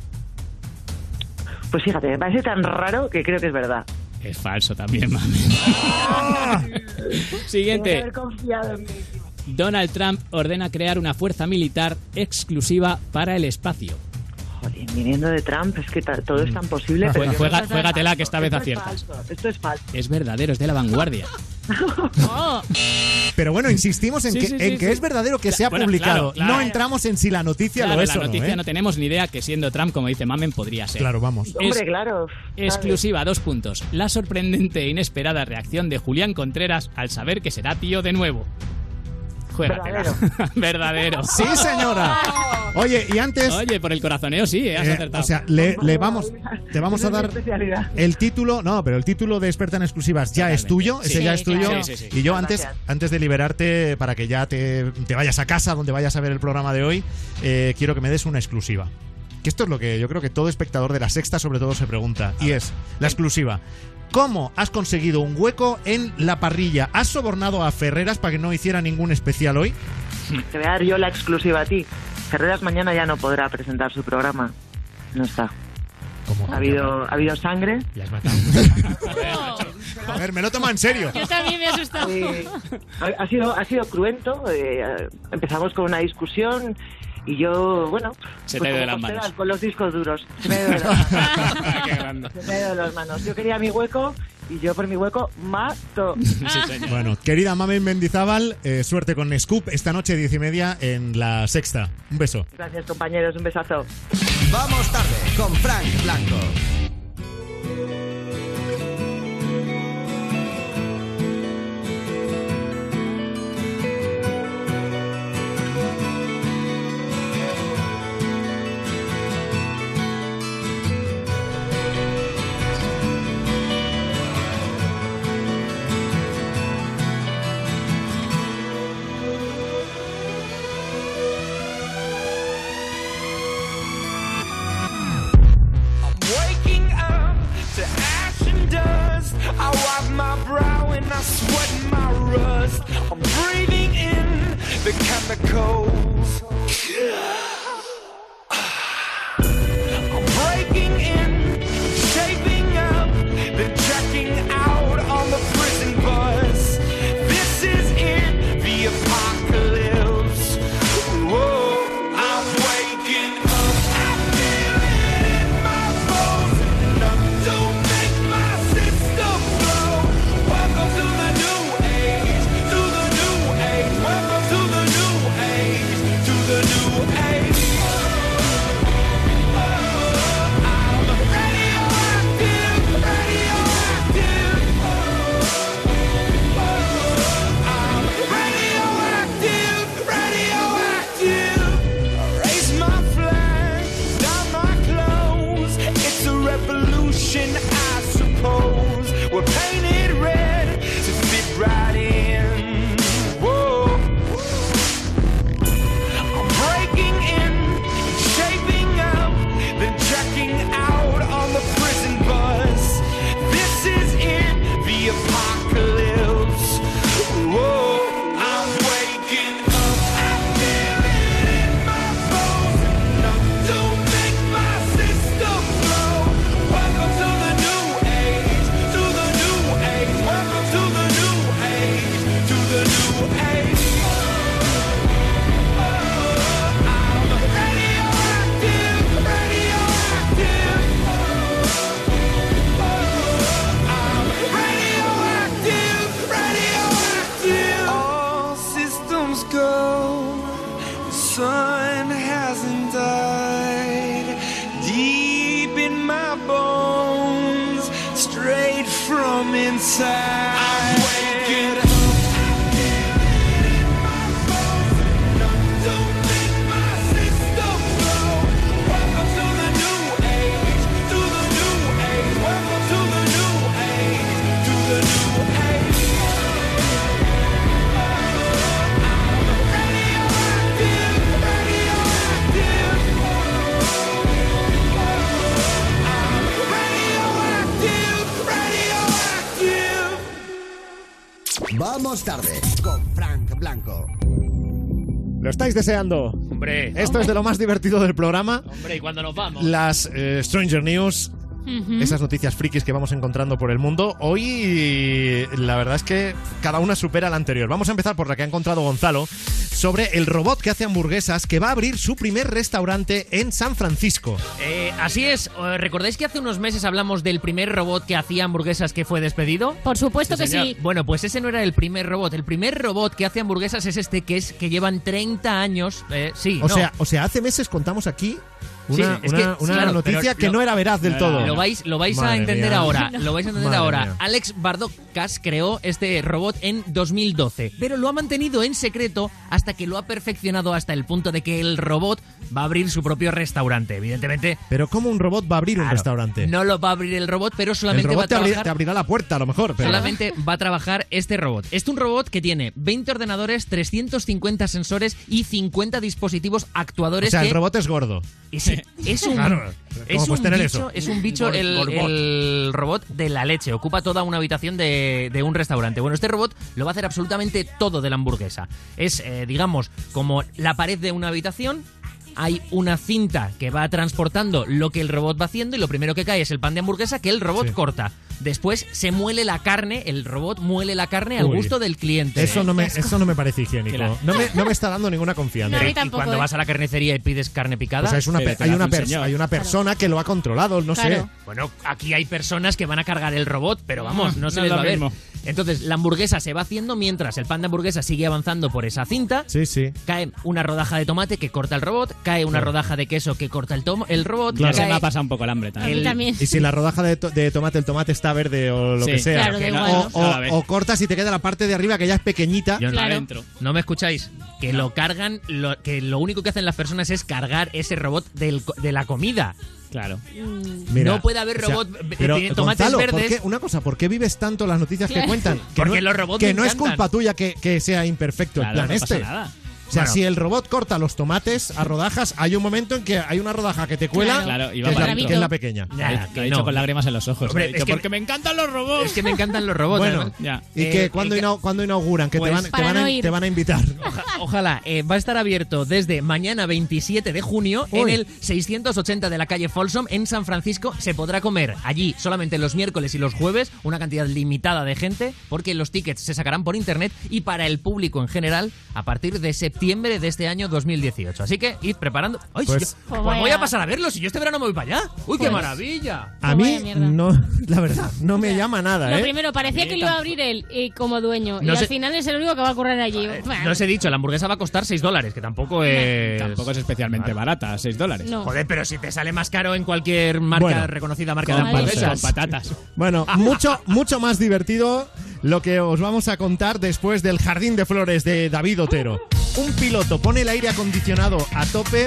Pues fíjate, me parece tan raro que creo que es verdad. Es falso también, mami. Siguiente. haber confiado en mí. Donald Trump ordena crear una fuerza militar exclusiva para el espacio. Joder, viniendo de Trump, es que todo es tan posible. Juega- pero yo juega- juégatela, falso. que esta vez Esto es aciertas. falso, Esto es falso. Es verdadero, es de la vanguardia. Pero bueno, insistimos en Sí, que, sí, en sí, que sí. es verdadero que se ha Bueno, publicado. claro, claro. No entramos en si la noticia Claro, lo es la o no. noticia ¿eh? no tenemos ni idea que siendo Trump, como dice Mamen, podría ser. Claro, vamos. Es- Hombre, claro. Exclusiva, dos puntos. La sorprendente e inesperada reacción de Julián Contreras al saber que será tío de nuevo. Juégatela. Verdadero. Sí, señora. Oye, y antes. Oye, por el corazoneo sí, eh, has Eh, acertado. o sea, le, le vamos, te vamos a dar el título, no, pero el título de experta en exclusivas ya es tuyo, Sí. ese ya Sí, es tuyo. claro. Sí, sí, sí. Y yo antes, antes de liberarte para que ya te, te vayas a casa, donde vayas a ver el programa de hoy, eh, quiero que me des una exclusiva. Que esto es lo que yo creo que todo espectador de la sexta sobre todo se pregunta. y es la exclusiva. ¿Cómo has conseguido un hueco en la parrilla? ¿Has sobornado a Ferreras para que no hiciera ningún especial hoy? Te voy a dar yo la exclusiva a ti. Ferreras mañana ya no podrá presentar su programa. No está. Ha habido, ha habido sangre. A ver, me lo toma en serio. Yo también me he asustado. Sí. Ha, ha sido, ha sido cruento. eh, empezamos con una discusión y yo, bueno, Se te pues de como las manos. con los discos duros. Se me de las manos. Se me ha ido de las manos. Yo quería mi hueco y yo por mi hueco mato. Bueno, querida Mami Mendizábal, eh, suerte con Scoop esta noche diez y media en la sexta. Un beso. Gracias, compañeros. Un besazo. Vamos tarde con Frank Blanco. I wipe my brow and I sweat my rust. I'm breathing in the chemicals. Estáis deseando? Hombre. Esto es de lo más divertido del programa. Hombre, ¿y cuando nos vamos? Las eh, Stranger News. Esas noticias frikis que vamos encontrando por el mundo. Hoy la verdad es que cada una supera a la anterior. Vamos a empezar por la que ha encontrado Gonzalo sobre el robot que hace hamburguesas que va a abrir su primer restaurante en San Francisco. Eh, así es. Eh, ¿Recordáis que hace unos meses hablamos del primer robot que hacía hamburguesas que fue despedido? Por supuesto que sí. Bueno, pues ese no era el primer robot. El primer robot que hace hamburguesas es este, que es que llevan 30 años. eh, sí, O no. sea, o sea, hace meses contamos aquí una, Sí, es una- que- una claro, noticia pero que lo- no era veraz del todo. Lo vais, lo vais a entender mía. ahora. Lo vais a entender Madre ahora. mía. Alex Bardokas creó este robot en 2012, pero lo ha mantenido en secreto hasta que lo ha perfeccionado hasta el punto de que el robot va a abrir su propio restaurante. Evidentemente, Pero ¿cómo un robot va a abrir un restaurante? no lo va a abrir el robot, pero el solamente va a te, abri- trabajar te abrirá la puerta a lo mejor. Pero... Solamente va a trabajar este robot. Es un robot que tiene 20 ordenadores, 350 sensores y 50 dispositivos actuadores O sea, que el robot es gordo. es, es un, Claro, es ¿cómo puedes un tener bicho, eso? es un bicho Gor- el, gorbot. el robot de la leche. Ocupa toda una habitación de, de un restaurante. Bueno, este robot lo va a hacer absolutamente todo de la hamburguesa. Es, eh, digamos, como la pared de una habitación. Hay una cinta que va transportando lo que el robot va haciendo y lo primero que cae es el pan de hamburguesa que el robot Sí. corta. Después se muele la carne, el robot muele la carne al Uy. gusto del cliente. Eso no me, eso no me parece higiénico. Claro. No me, no me está dando ninguna confianza. Y cuando vas a la carnicería y pides carne picada, Pues es una hay, una un hay una persona que lo ha controlado, no sé. Bueno, aquí hay personas que van a cargar el robot, pero vamos, Ah, no se no les es va a ver. mismo. Entonces, la hamburguesa se va haciendo mientras el pan de hamburguesa sigue avanzando por esa cinta. Sí, sí. Cae una rodaja de tomate que corta el robot, cae una Claro. rodaja de queso que corta el, tomo, el robot. Se cae- me ha pasado un poco el hambre también. Y si la rodaja de, to- de tomate, el tomate está verde o lo Sí. que sea. Claro, o, o- o cortas y te queda la parte de arriba que ya es pequeñita. Yo no, no me escucháis. Que lo cargan, lo, que lo único que hacen las personas es cargar ese robot del co- de la comida. Claro. Mira, no puede haber o sea, robot eh, pero, tomates Gonzalo, ¿por verdes. qué- una cosa, ¿por qué vives tanto las noticias que Claro. cuentan? Que Porque no, los robots Que no es culpa tuya que, que sea imperfecto Claro, el plan no pasa este. nada. O sea, Bueno. si el robot corta los tomates a rodajas, hay un momento en que hay una rodaja que te cuela, Claro, y que, va es la, adentro. que es la pequeña. Ha- lo ha dicho con lágrimas en los ojos. Hombre, Ha dicho, es que- porque me encantan los robots. Es que me encantan los robots. Bueno, ya. ¿Y Eh, que cuando, cuando inauguran? Que te, Pues- van, te, van a, no te van a invitar. Oja- Ojalá. eh, va a estar abierto desde mañana 27 de junio en el 680 de la calle Folsom en San Francisco. Se podrá comer allí solamente los miércoles y los jueves, una cantidad limitada de gente, porque los tickets se sacarán por internet y para el público en general a partir de septiembre de este año 2018. Así que id preparando. ¡Ay, Pues- si yo- Pues pues voy a pasar a verlo. Si yo este verano me voy para allá. ¡Uy, qué Pues- maravilla! A mí, no, la verdad, no me llama nada, Lo ¿eh? primero, parecía que lo iba a abrir él eh, como dueño. y No al sé- final es el único que va a correr allí. Bueno, No os he dicho, la hamburguesa va a costar 6 dólares, que tampoco es... Tampoco es especialmente barata, 6 dólares. No. Joder, pero si te sale más caro en cualquier marca, Bueno. reconocida marca Con, de hamburguesas. con patatas. Bueno, mucho, mucho más divertido lo que os vamos a contar después del Jardín de Flores de David Otero. Un piloto pone el aire acondicionado a tope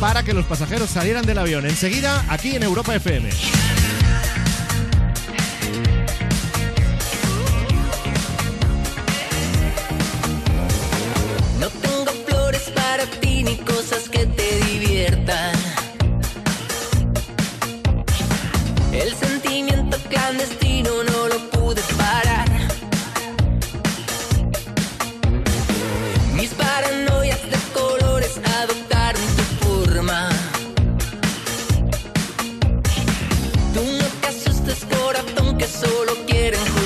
para que los pasajeros salieran del avión. Enseguida, aquí en Europa FM. No flores para ti ni cosas que te diviertan. El sentimiento clandestino solo quieren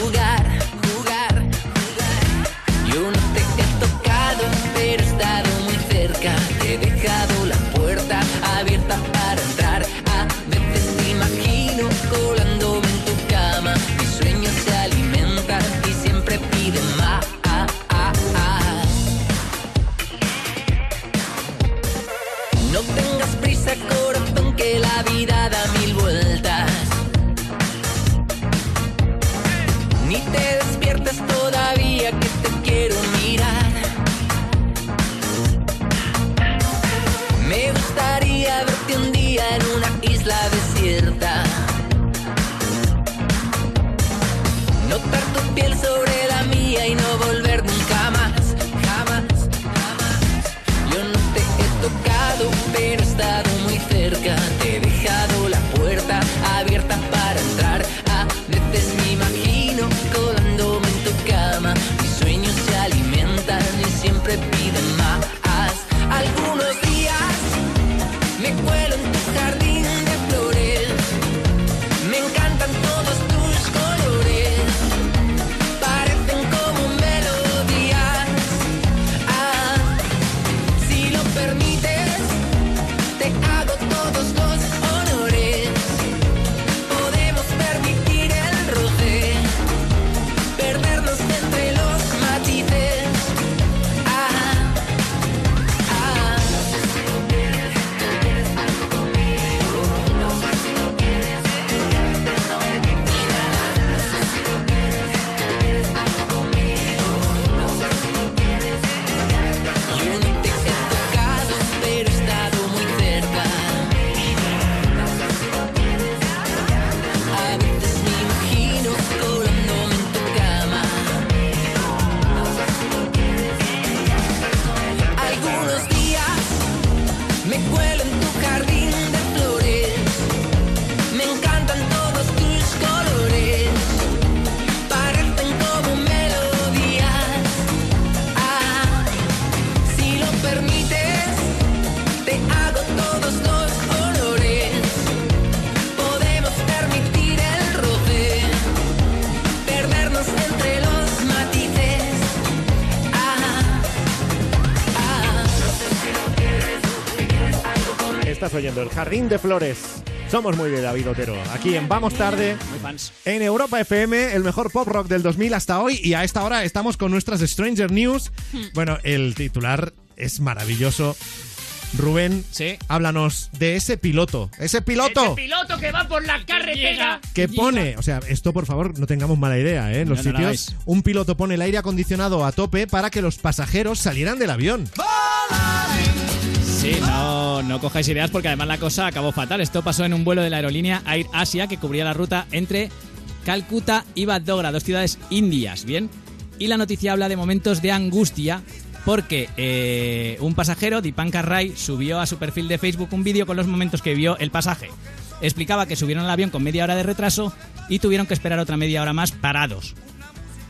isla desierta. Notar tu piel sobre la mía y no volver nunca más, jamás, jamás. Yo no te he tocado, pero he estado muy cerca. Me cuelo en tu jardín Estás oyendo el Jardín de Flores. Somos muy de David Otero. Aquí en Vamos Tarde, en Europa FM, el mejor pop rock del 2000 hasta hoy. Y a esta hora estamos con nuestras Stranger News. Bueno, el titular es maravilloso. Rubén, háblanos de ese piloto. Ese piloto Ese piloto que va por la carretera. que pone, o sea, esto por favor no tengamos mala idea, ¿eh? En los No, no, no, sitios, un piloto pone el aire acondicionado a tope para que los pasajeros salieran del avión. Sí, no, no cojáis ideas porque además la cosa acabó fatal. Esto pasó en un vuelo de la aerolínea Air Asia que cubría la ruta entre Calcuta y Badogra, dos ciudades indias, ¿bien? Y la noticia habla de momentos de angustia porque eh, un pasajero, Dipankar Rai, subió a su perfil de Facebook un vídeo con los momentos que vio el pasaje. Explicaba que subieron al avión con media hora de retraso y tuvieron que esperar otra media hora más parados.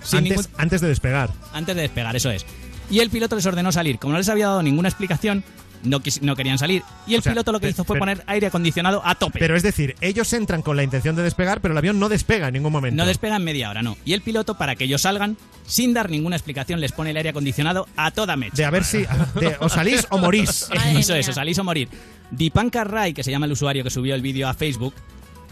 Sin Antes, ningún- antes de despegar. antes de despegar, eso es. Y el piloto les ordenó salir. Como no les había dado ninguna explicación, no, quis- no querían salir. Y el O sea, piloto lo que pe- hizo fue pero- poner aire acondicionado a tope. Pero es decir, ellos entran con la intención de despegar, pero el avión no despega en ningún momento. no despega en media hora, no. Y el piloto, para que ellos salgan, sin dar ninguna explicación, les pone el aire acondicionado a toda mecha. De a ver si de o salís o morís. Eso es, o salís o morir. Dipankar Rai, que se llama el usuario que subió el vídeo a Facebook,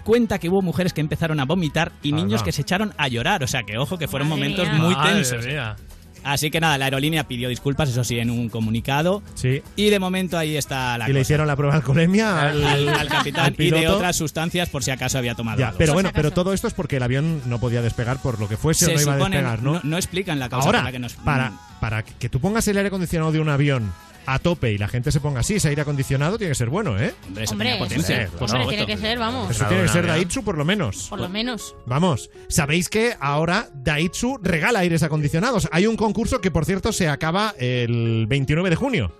cuenta que hubo mujeres que empezaron a vomitar y niños que se echaron a llorar. O sea que, ojo, que fueron Madre momentos mía. muy Madre tensos. mía. Así que nada, la aerolínea pidió disculpas, eso sí, en un comunicado. Sí. Y de momento ahí está la Y le hicieron la prueba de alcoholemia al, al, al capitán al y de otras sustancias por si acaso había tomado Ya, algo. pero bueno, pero todo esto es porque el avión no podía despegar por lo que fuese o se no iba supone, a despegar, ¿no? no explican la causa Ahora, por la que nos... para, para que tú pongas el aire acondicionado de un avión a tope y la gente se ponga así, ese aire acondicionado tiene que ser bueno, ¿eh? Hombre, eso Hombre, tenía potencia, eso sí. por Hombre, tiene que ser, vamos. Eso tiene que ser Daitsu por lo menos. Por lo menos. Vamos, sabéis que ahora Daitsu regala aires acondicionados. Hay un concurso que, por cierto, se acaba el 29 de junio.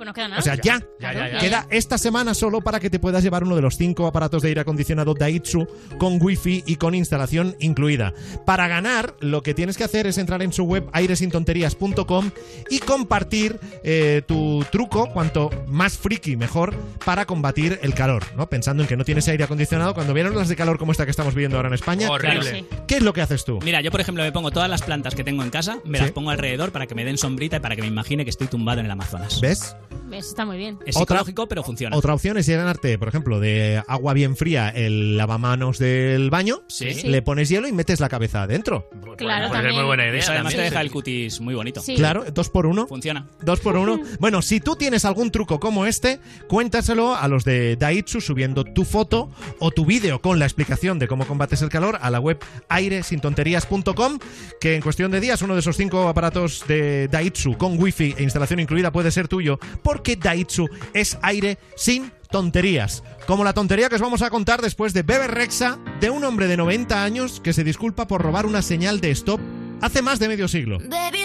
Pues no queda nada. O sea, ya. Ya, ya, ya. Queda esta semana solo para que te puedas llevar uno de los cinco aparatos de aire acondicionado Daitsu con wifi y con instalación incluida. Para ganar, lo que tienes que hacer es entrar en su web airesintonterías.com y compartir eh, tu truco, cuanto más friki mejor, para combatir el calor, ¿no? Pensando en que no tienes aire acondicionado, cuando vienen las de calor como esta que estamos viviendo ahora en España, Horrible. ¿qué es lo que haces tú? Mira, yo por ejemplo me pongo todas las plantas que tengo en casa, me Sí. las pongo alrededor para que me den sombrita y para que me imagine que estoy tumbado en el Amazonas. ¿Ves? ¿Ves? Está muy bien. Es Otra- psicológico, pero funciona. Otra opción es llenarte, por ejemplo, de agua bien fría el lavamanos del baño, Sí. Le pones hielo y metes la cabeza adentro. Claro, ser también. muy buena idea. Eso además también. te deja el cutis muy bonito. Sí. Claro, dos por uno. Funciona. Dos por uno. Bueno, si tú tienes algún truco como este, cuéntaselo a los de Daitsu subiendo tu foto o tu vídeo con la explicación de cómo combates el calor a la web airesintonterías.com, que en cuestión de días uno de esos cinco aparatos de Daitsu con wifi e instalación incluida puede ser tuyo, porque Daitsu es aire sin tonterías. Como la tontería que os vamos a contar después de Bebe Rexa, de un hombre de 90 años que se disculpa por robar una señal de stop hace más de medio siglo. Baby,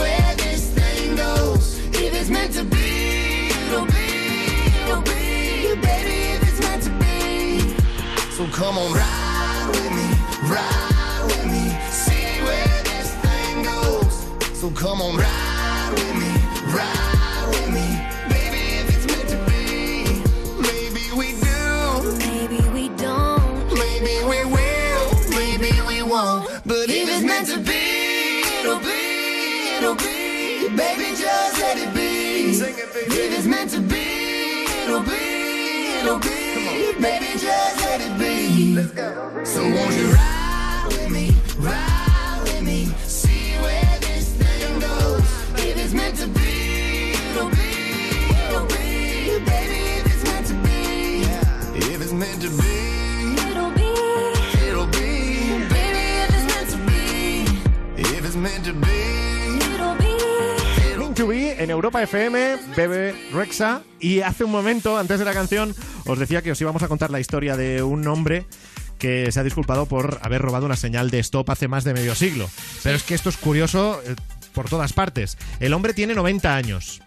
where this thing goes. If it's meant to be, it'll be, it'll be. Baby, if it's meant to be. So come on, ride with me, ride with me, see where this thing goes. So come on, ride with me, ride with me, baby, if it's meant to be. Maybe we do, Maybe we don't. maybe we will, maybe we won't. But if it's meant to be, be. If it's meant to be, it'll be, it'll be. Baby, just let it be. Let's go. So won't you ride with me, ride with me, see where this thing goes. If it's meant to be, it'll be, it'll be. Baby, if it's meant to be, If it's meant to be, it'll be, it'll be. baby, if it's meant to be, If it's meant to be, it'll be. Meant to Be en Europa FM, Bebe Rexa. Y hace un momento, antes de la canción, os decía que os íbamos a contar la historia de un hombre que se ha disculpado por haber robado una señal de stop hace más de medio siglo. Pero es que esto es curioso eh, por todas partes. El hombre tiene 90 años.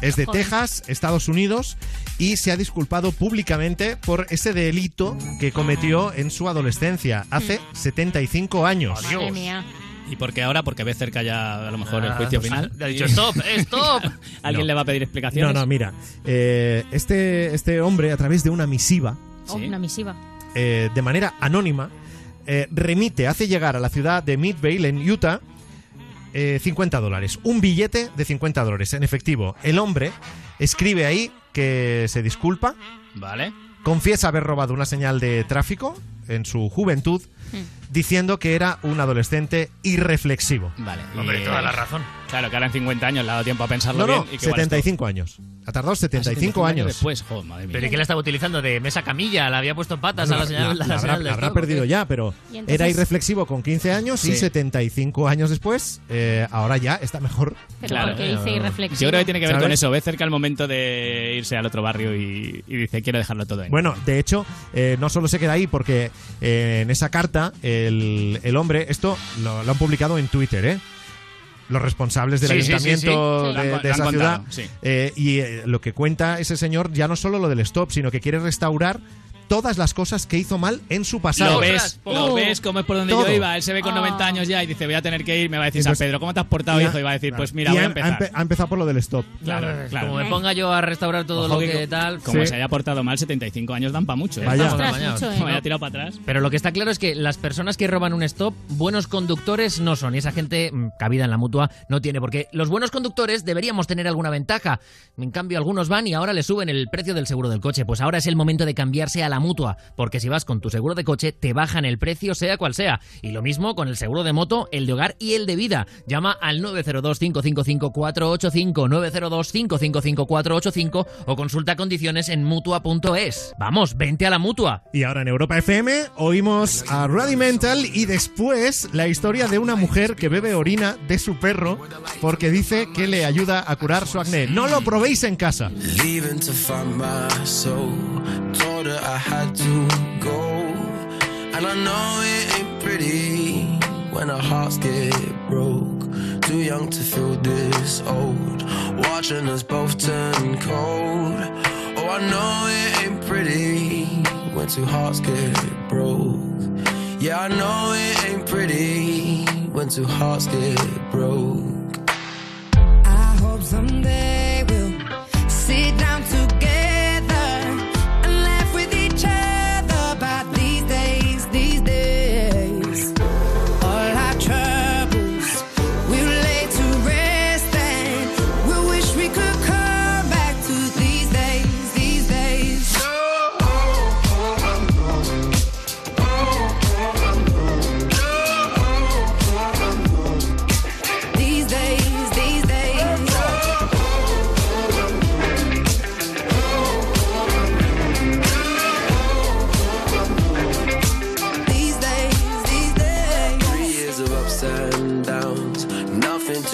Es de Joder. Texas, Estados Unidos, y se ha disculpado públicamente por ese delito que cometió en su adolescencia, hace 75 años. Madre mía. ¿Y por qué ahora? Porque ve cerca ya a lo mejor el Ah, juicio final. ha dicho, "Stop, stop". ¿Alguien No. le va a pedir explicaciones? No, no, mira. eh, este, este hombre, a través de una misiva, Oh, una misiva. eh, de manera anónima, eh, remite, hace llegar a la ciudad de Midvale, en Utah, eh, 50 dólares. Un billete de 50 dólares en efectivo. El hombre escribe ahí que se disculpa. Vale. Confiesa haber robado una señal de tráfico en su juventud, diciendo que era un adolescente irreflexivo. Vale. Hombre, y- toda la razón. Claro, que ahora en 50 años le ha dado tiempo a pensarlo No, no, bien. y que igual esto- 75 años. Ha tardado 75 Ah, años. después, joder, madre mía. ¿Pero y qué la estaba utilizando? ¿De mesa camilla? ¿Le había puesto patas a la La- señal, la- la la habrá, la habrá perdido ya, pero Y entonces- era irreflexivo con 15 años y Sí. 75 años después, eh, ahora ya está mejor. Pero ¿por qué dice irreflexivo? Yo creo que tiene que ver con eso. Ve cerca el momento de irse al otro barrio y, y dice, quiero dejarlo todo en. Bueno, de hecho, eh, no solo se queda ahí porque eh, en esa carta el, el hombre, esto lo, lo han publicado en Twitter, ¿eh? Los responsables del Sí, ayuntamiento sí. Sí. de, esa ciudad. eh, y eh, lo que cuenta ese señor ya no solo lo del stop, sino que quiere restaurar todas las cosas que hizo mal en su pasado. Lo ves, lo ves como es por donde Todo. yo iba. Él se ve con 90 años ya y dice, voy a tener que ir. Me va a decir San Pedro, ¿cómo te has portado, hijo? Y va a decir, pues y mira, voy ha- a ha empezar. empe- ha empezado por lo del stop. Claro, claro. Como me ponga yo a restaurar todo Ojo lo que tal. Como Sí. se haya portado mal, 75 años dan pa' mucho. ¿eh? Vaya. Mucho, ¿eh? Haya tirado para atrás. Pero lo que está claro es que las personas que roban un stop, buenos conductores no son. Y esa gente, mm, cabida en la mutua, no tiene. Porque los buenos conductores deberíamos tener alguna ventaja. En cambio, algunos van y ahora le suben el precio del seguro del coche. Pues ahora es el momento de cambiarse a la la mutua, porque si vas con tu seguro de coche te bajan el precio sea cual sea. Y lo mismo con el seguro de moto, el de hogar y el de vida. Llama al 902-555-485, 902-555-485 o consulta condiciones en mutua.es. Vamos, vente a la mutua. Y ahora en Europa FM oímos a Rudimental y después la historia de una mujer que bebe orina de su perro porque dice que le ayuda a curar su acné. No lo probéis en casa. Her I had to go. And I know it ain't pretty when our hearts get broke. Too young to feel this old. Watching us both turn cold. Oh, I know it ain't pretty when two hearts get broke. Yeah, I know it ain't pretty when two hearts get broke. I hope someday we'll sit down together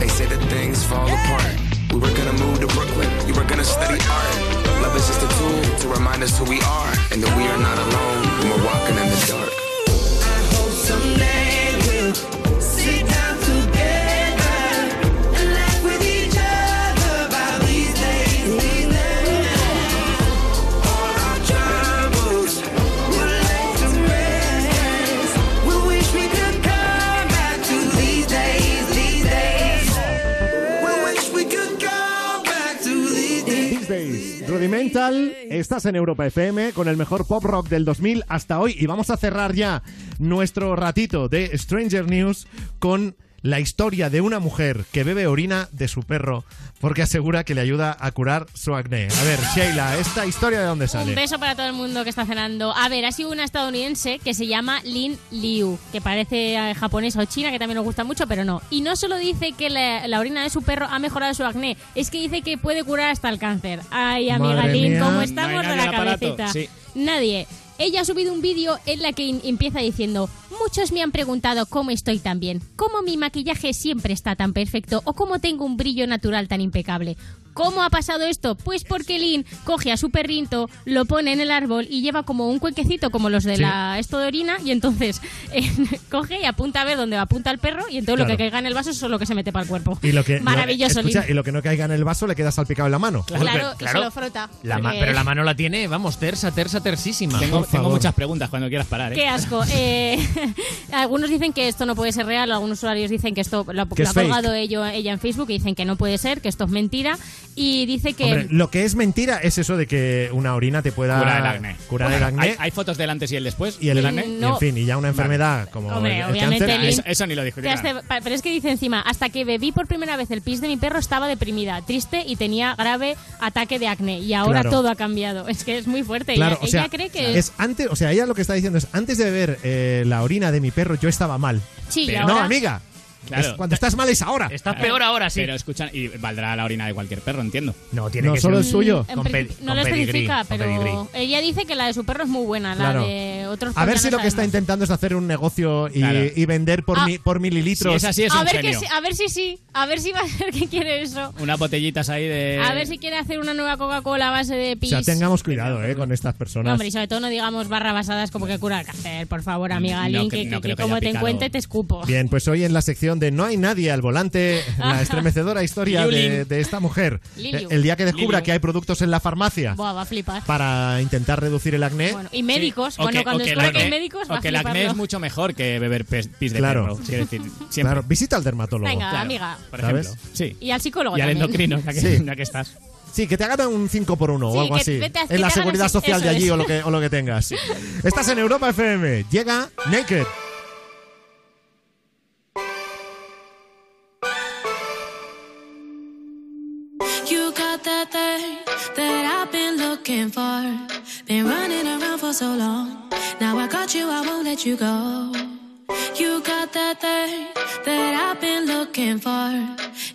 They say that things fall apart. We were gonna move to Brooklyn, you were gonna study art. Love is just a tool to remind us who we are, and that we are not alone when we're walking in the dark. I hope Someday Rudimental, estás en Europa FM con el mejor pop rock del 2000 hasta hoy. Y vamos a cerrar ya nuestro ratito de Stranger News con la historia de una mujer que bebe orina de su perro porque asegura que le ayuda a curar su acné. A ver, Sheila, ¿esta historia de dónde Un sale? beso para todo el mundo que está cenando. A ver, ha sido una estadounidense que se llama Lin Liu, que parece eh, japonesa o china, que también nos gusta mucho, pero no. Y no solo dice que la, la orina de su perro ha mejorado su acné, es que dice que puede curar hasta el cáncer. Ay, amiga Madre Lin, mía. ¿cómo estamos de la cabecita? Sí. Nadie. Ella ha subido un vídeo en la que empieza diciendo, muchos me han preguntado cómo estoy tan bien, cómo mi maquillaje siempre está tan perfecto o cómo tengo un brillo natural tan impecable. ¿Cómo ha pasado esto? Pues porque Lynn coge a su perrito, lo pone en el árbol y lleva como un cuenquecito como los de Sí. la esto de orina y entonces eh, coge y apunta a ver dónde apunta el perro y entonces lo Claro. que caiga en el vaso es lo que se mete para el cuerpo. Y lo que, Maravilloso, lo, escucha, Lynn. y lo que no caiga en el vaso le queda salpicado en la mano. Claro, y se lo frota. La porque- pero la mano la tiene, vamos, tersa, tersa, tersísima. Tengo, muchas preguntas cuando quieras parar. ¿eh? Qué asco. Eh, algunos dicen que esto no puede ser real, algunos usuarios dicen que esto lo, ha- Que lo es ha fake. colgado ello- ella en Facebook y dicen que no puede ser, que esto es mentira. Y dice que... Hombre, lo que es mentira es eso de que una orina te pueda Curar el acné. Curar el acné. ¿Hay, hay fotos del antes y el después? y el, del y acné? en fin, y ya una enfermedad como Hombre, el, el obviamente cáncer. Eso, eso ni lo discutirán. hace- pa- Pero es que dice encima, hasta que bebí por primera vez el pis de mi perro estaba deprimida, triste y tenía grave ataque de acné. Y ahora Claro. todo ha cambiado. Es que es muy fuerte. Claro, ella o sea, ella cree que... es antes, o sea, ella lo que está diciendo es antes de beber eh, la orina de mi perro yo estaba mal. Sí, y Pero ahora- no, amiga. Claro. Es- cuando estás mal es ahora. Estás peor ahora, sí. Pero escuchan, y valdrá la orina de cualquier perro, entiendo. No, tiene que ser el suyo. No lo especifica, pero ella dice que la de su perro es muy buena, la Claro. de otros A ver si lo no que está intentando es hacer un negocio y, Claro. y vender por, Ah. mi- por mililitros. Si es así, es a un ver, que genio. a ver si sí, a ver si va a ser que quiere eso. Unas botellitas ahí de... A ver si quiere hacer una nueva Coca-Cola a base de O pis. sea, tengamos cuidado eh, con estas No, personas. hombre, y sobre todo no digamos barra basadas como que cura el cáncer, por favor, amiga No Link, que, no que- creo que como te encuentre te escupo. Bien, pues hoy en la sección de No hay nadie al volante, la estremecedora historia de, de esta mujer. Liliu. El día que descubra Liliu. que hay productos en la farmacia Buah, va a flipar. para intentar reducir el acné. Bueno, y médicos, O bueno, que- cuando o que el descubra que hay acné- médicos va o a que el acné es mucho mejor que beber pis de Claro. perro. Decir. Claro, visita al dermatólogo. Venga, Claro, amiga. Por ¿Sabes? ejemplo. Sí. Y al psicólogo Y al endocrino, ya que, Sí. ya que estás. Sí, que te hagan un 5 por 1 Sí, o algo así. vete a- que en la te seguridad social de allí o lo, que, o lo que tengas. Estás en Europa FM. Llega Naked. You go. You got that thing that I've been looking for.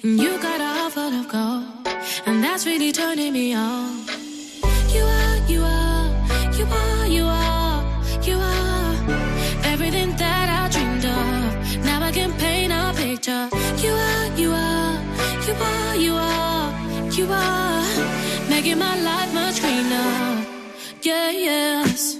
And you got a heart full of gold. And that's really turning me on. You are, you are, you are, you are, you are everything that I dreamed of. Now I can paint a picture. You are, you are, you are, you are, you are making my life much greener. Yeah, yes.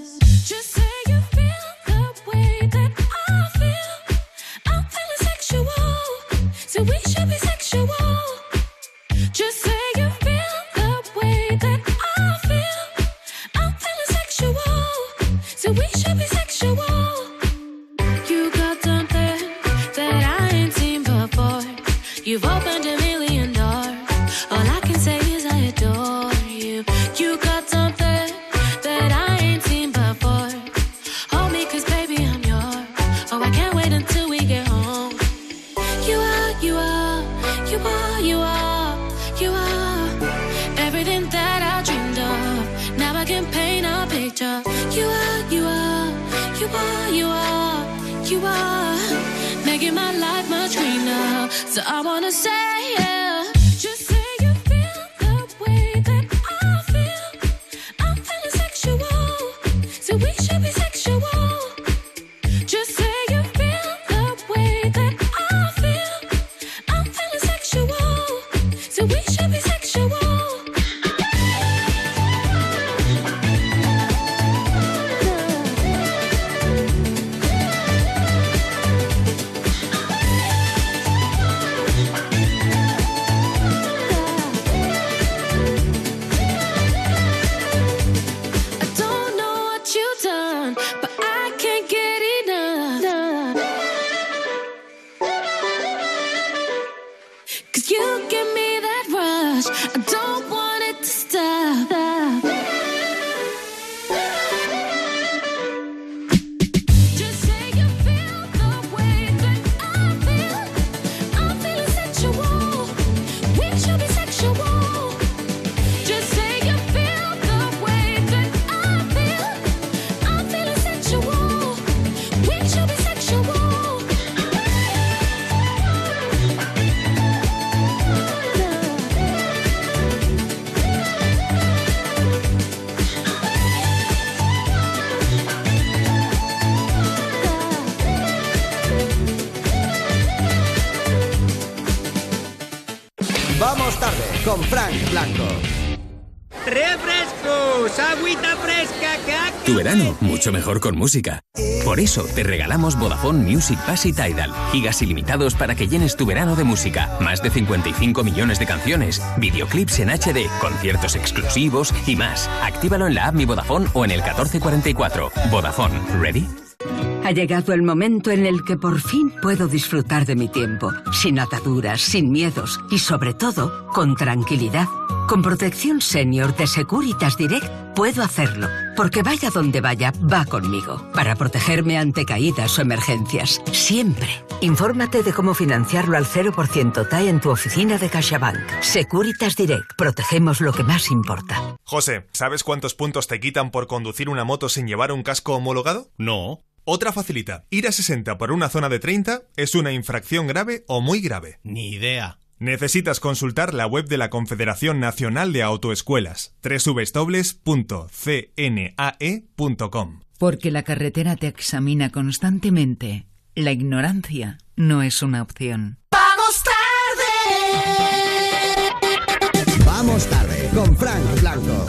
Mejor con música. Por eso te regalamos Vodafone Music Pass y Tidal. Gigas ilimitados para que llenes tu verano de música. Más de 55 millones de canciones, videoclips en HD, conciertos exclusivos y más. Actívalo en la app Mi Vodafone o en el 1444. Vodafone, ¿ready? Ha llegado el momento en el que por fin puedo disfrutar de mi tiempo, sin ataduras, sin miedos y sobre todo con tranquilidad. Con protección senior de Securitas Direct puedo hacerlo, porque vaya donde vaya, va conmigo, para protegerme ante caídas o emergencias, siempre. Infórmate de cómo financiarlo al 0% TAE en tu oficina de CaixaBank. Securitas Direct, protegemos lo que más importa. José, ¿sabes cuántos puntos te quitan por conducir una moto sin llevar un casco homologado? No. Otra facilita. Ir a 60 por una zona de 30 es una infracción grave o muy grave. Ni idea. Necesitas consultar la web de la Confederación Nacional de Autoescuelas, www.cnae.com. Porque la carretera te examina constantemente. La ignorancia no es una opción. ¡Vamos tarde! Vamos tarde con Frank Blanco.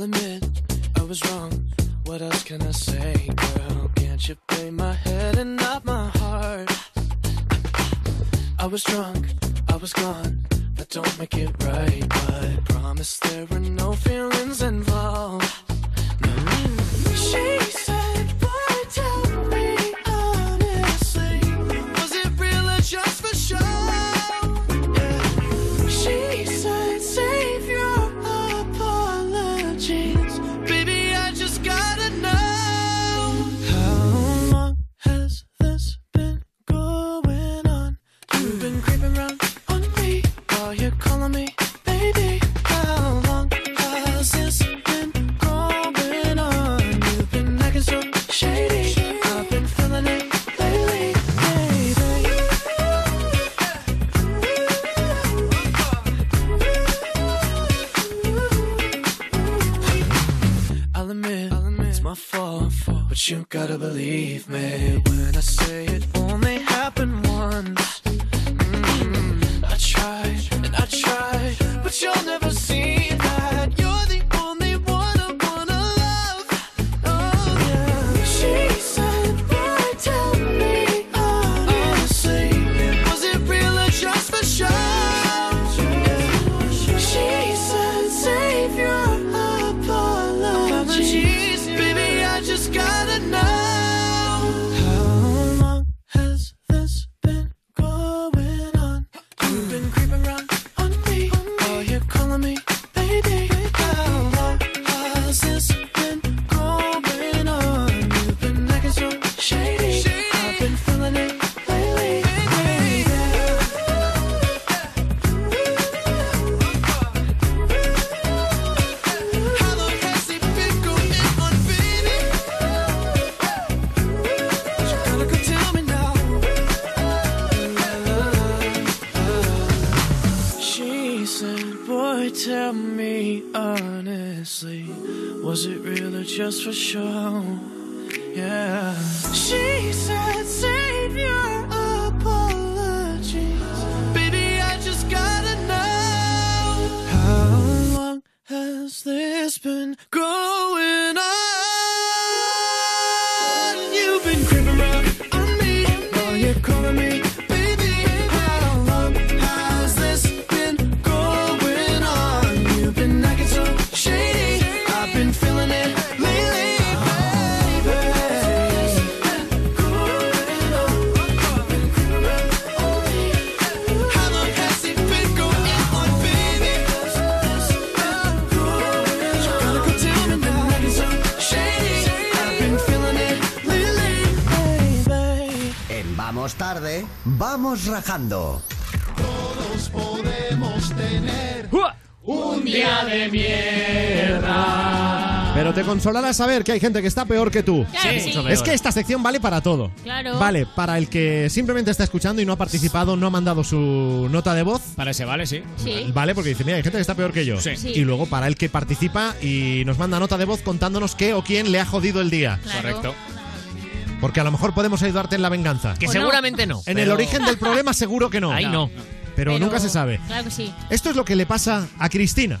I'll admit I was wrong. What else can I say, girl? Can't you play my head and not my heart? I was drunk, I was gone. That don't make it right, but I promise there were no feelings involved. You gotta believe me when I say it only happened once. Was it real or just for show? Yeah. She said, Save your apologies. Baby, I just gotta know. How long has this been going vamos rajando. Todos podemos tener un día de mierda. Pero te consolará saber que hay gente que está peor que tú. Claro que Sí, sí. mucho peor. Es que esta sección vale para todo. Claro. Vale, para el que simplemente está escuchando y no ha participado, no ha mandado su nota de voz. Para ese vale, sí. Sí. Vale, porque dice, mira, hay gente que está peor que yo. Sí. Sí. Y luego para el que participa y nos manda nota de voz contándonos qué o quién le ha jodido el día. Claro. Correcto. Porque a lo mejor podemos ayudarte en la venganza. Que no. seguramente no. En pero- el origen del problema seguro que no. Ahí no. Pero, nunca se sabe. Claro que sí. Esto es lo que le pasa a Cristina.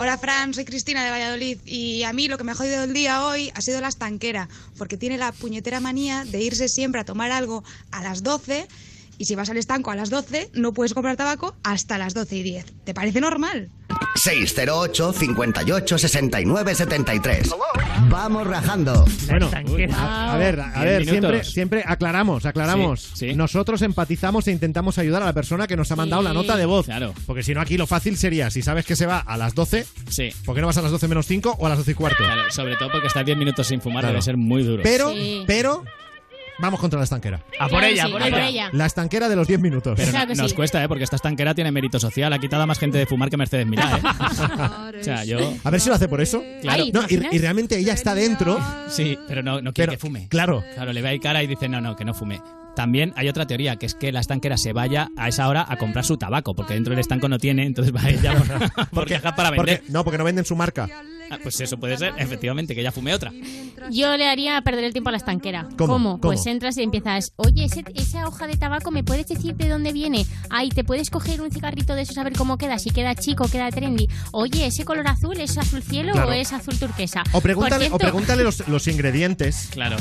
Hola Fran, soy Cristina de Valladolid y a mí lo que me ha jodido el día hoy ha sido la estanquera, porque tiene la puñetera manía de irse siempre a tomar algo a las 12 y si vas al estanco a las 12 no puedes comprar tabaco hasta las 12 y 10. ¿Te parece normal? 608 58 69 73. Vamos rajando. Bueno, a, a ver, a ver, siempre, siempre aclaramos, aclaramos. Sí, sí. Nosotros empatizamos e intentamos ayudar a la persona que nos ha mandado la nota de voz. Claro. Porque si no, aquí lo fácil sería, si sabes que se va a las 12, Sí. ¿por qué no vas a las 12 menos 5 o a las 12 y cuarto? Claro, sobre todo porque estar 10 minutos sin fumar Claro. debe ser muy duro. Pero, pero, vamos contra la estanquera. A por ella, sí, a por a por ella. La estanquera de los 10 minutos. Pero no- nos cuesta, ¿eh? Porque esta estanquera tiene mérito social. Ha quitado a más gente de fumar que Mercedes Milá, ¿eh? o sea, yo... A ver si lo hace por eso. Claro. No, y, y realmente ella está dentro. Sí, pero no, no quiere Pero, que fume. Claro. Claro, le ve ahí cara y dice, no, no, que no fume. También hay otra teoría, que es que la estanquera se vaya a esa hora a comprar su tabaco, porque dentro del estanco no tiene, entonces va ella por, por viajar para vender. Porque- no, porque no venden su marca. Ah, pues eso puede ser, efectivamente, que ella fume otra. Yo le haría perder el tiempo a la estanquera. ¿Cómo? ¿Cómo? Pues entras y empiezas, oye, ese- esa hoja de tabaco, ¿me puedes decir de dónde viene? Ay, ¿te puedes coger un cigarrito de esos a ver cómo queda? Si queda chico, queda trendy. Oye, ¿ese color azul es azul cielo Claro. o es azul turquesa? O pregúntale, cierto- o pregúntale los, los ingredientes. Claro.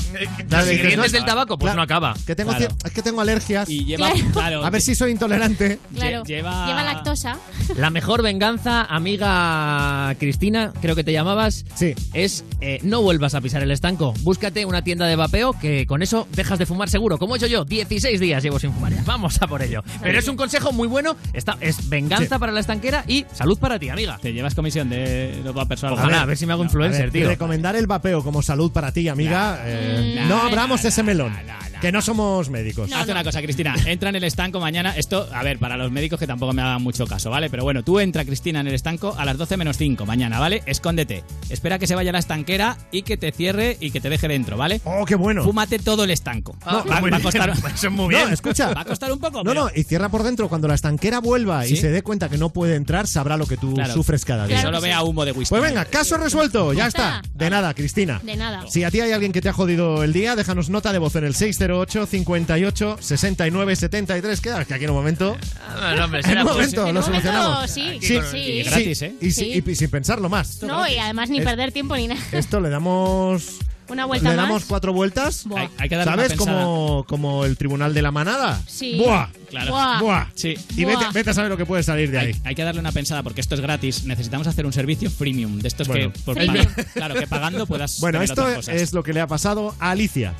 Los ingredientes del tabaco, pues no acaba. Que tengo, Claro. es que tengo alergias. Y lleva, Claro. claro. A ver si soy intolerante. Claro, lleva- lleva lactosa. La mejor venganza, amiga Cristina, creo que te llamabas, es eh, no vuelvas a pisar el estanco. Búscate una tienda de vapeo que con eso dejas de fumar seguro. Como he hecho yo, 16 días llevo sin fumar. Vamos a por ello. Pero es un consejo muy bueno. Está, es venganza Sí. para la estanquera y salud para ti, amiga. Te llevas comisión de los vapers o algo. Ojalá, a ver si me hago influencer, A ver, tío. Recomendar el vapeo como salud para ti, amiga. eh, Nah, no nah, abramos ese melón. que no somos médicos. Haz una cosa, Cristina. Entra en el estanco mañana. Esto, a ver, para los médicos que tampoco me hagan mucho caso, ¿vale? Pero bueno, tú entra, Cristina, en el estanco a las 12 menos 5 mañana, ¿vale? Escóndete. Espera que se vaya la estanquera y que te cierre y que te deje dentro, ¿vale? Oh, qué bueno. Fúmate todo el estanco. No, va, muy va a costar. Eso es muy bien. No, escucha. Va a costar un poco. No, pero- no, y cierra por dentro. Cuando la estanquera vuelva y ¿Sí? se dé cuenta que no puede entrar, sabrá lo que tú Claro. sufres cada Que día. solo vea humo de whisky. Pues venga, caso resuelto. Ya está. De nada, Cristina. De nada. Si a ti hay alguien que te ha jodido el día, déjanos nota de voz en el 608 58 69 73. Queda que aquí en un momento. Ah, no, hombre, en un momento En lo un momento, solucionamos. sí, Sí, sí. y Sí. gratis, ¿eh? Y, y- y sin pensarlo más. No, y además ni Es- perder tiempo ni nada. Esto le damos. Una vuelta Le más. damos cuatro vueltas. Buah. Hay- hay que darle una ¿Sabes? pensada. Como, como el tribunal de la manada. Sí. ¡Buah! Claro. Buah. ¡Buah! Sí. Y Buah. vete, vete a saber lo que puede salir de ahí. Hay, hay que darle una pensada porque esto es gratis. Necesitamos hacer un servicio freemium de estos Bueno. que, por Freemium. pa- claro, que pagando puedas. Bueno, tener esto otras cosas. es lo que le ha pasado a Alicia.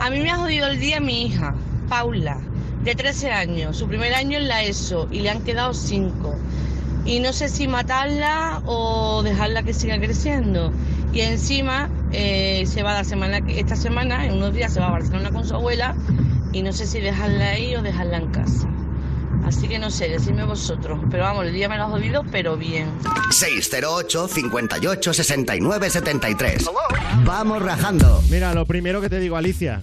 A mí me ha jodido el día mi hija, Paula, de 13 años, su primer año en la ESO y le han quedado 5. Y no sé si matarla o dejarla que siga creciendo. Y encima eh, se va la semana, esta semana, en unos días se va a Barcelona con su abuela y no sé si dejarla ahí o dejarla en casa. Así que no sé, decidme vosotros. Pero vamos, el día me lo ha jodido, pero bien. 608 58 69 73. Vamos rajando. Mira, lo primero que te digo, Alicia.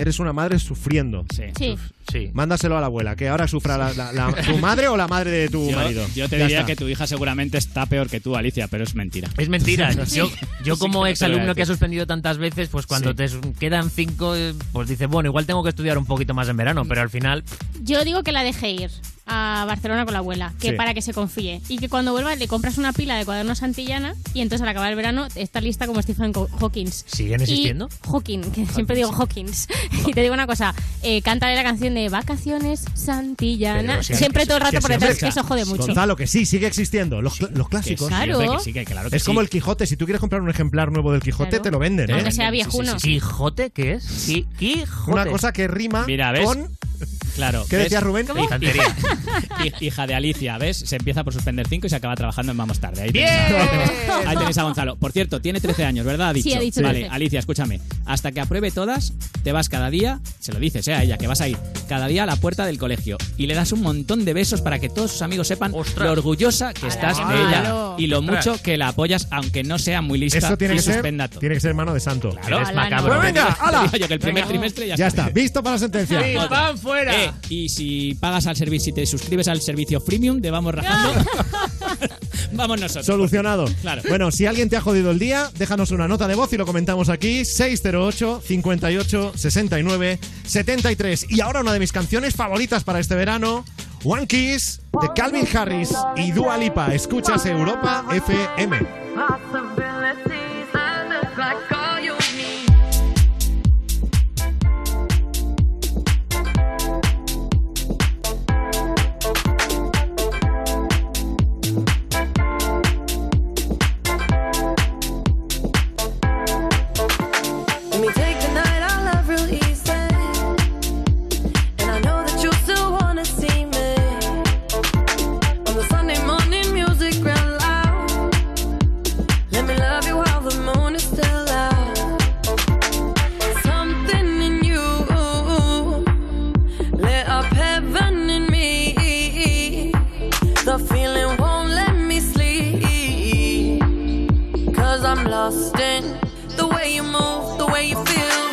Eres una madre sufriendo. Sí. Sí. Sí. Mándaselo a la abuela, que ahora sufra la, la- la- tu madre o la madre de tu Yo, marido. yo te Ya diría está. que tu hija seguramente está peor que tú, Alicia, pero es mentira. Es mentira. Sí. Yo, yo Sí, como que no te lo voy a exalumno que ha suspendido tantas veces, pues cuando Sí. te quedan cinco, eh, pues dices, bueno, igual tengo que estudiar un poquito más en verano, pero al final... Yo digo que la deje ir a Barcelona con la abuela, que Sí. para que se confíe. Y que cuando vuelva le compras una pila de cuadernos Santillana y entonces al acabar el verano está lista como Stephen Hawkins. ¿Siguen existiendo? Y Hawking, que siempre digo Hawkins. y te digo una cosa, eh, cántale la canción de Vacaciones Santillana. Si- siempre todo el rato que por detrás, que eso jode mucho. Gonzalo, que sí, sigue existiendo. Los, los clásicos. Claro. hombre, que sí, que claro que es sí. como el Quijote. Si tú quieres comprar un ejemplar nuevo del Quijote, Claro. te lo venden, ¿eh? Aunque sea viejuno. ¿Quijote qué es? Qui- Quijote. Una cosa que rima Mira, con. Claro. ¿Qué ¿ves? decía Rubén? ¿Cómo? Infantería. Hij- Hija de Alicia, ¿ves? Se empieza por suspender 5 y se acaba trabajando en Vamos Tarde. Ahí ¡Bien! tenéis, a, ahí tenéis a Gonzalo. Por cierto, tiene 13 años, ¿verdad? Ha dicho. Sí, ha dicho Vale, 13. Alicia, escúchame. Hasta que apruebe todas, te vas cada día, se lo dices eh, a ella, que vas a ir cada día a la puerta del colegio y le das un montón de besos para que todos sus amigos sepan Ostras. lo orgullosa que estás de ella y lo mucho que la apoyas, aunque no sea muy lista Eso tiene y que, ser, suspenda todo. tiene que ser mano de santo. Claro. Ala, macabro. Pues venga, yo que el primer Venga. trimestre ya, Ya está. está, visto para la sentencia. Eh, y si pagas al servicio, si te suscribes al servicio freemium de Vamos Rajando, vamos nosotros. Solucionado. Claro. Bueno, si alguien te ha jodido el día, déjanos una nota de voz y lo comentamos aquí. 608 58 69 73. Y ahora una de mis canciones favoritas para este verano. One Kiss de Calvin Harris y Dua Lipa. Escuchas Europa FM. I'm lost in the way you move, the way you feel.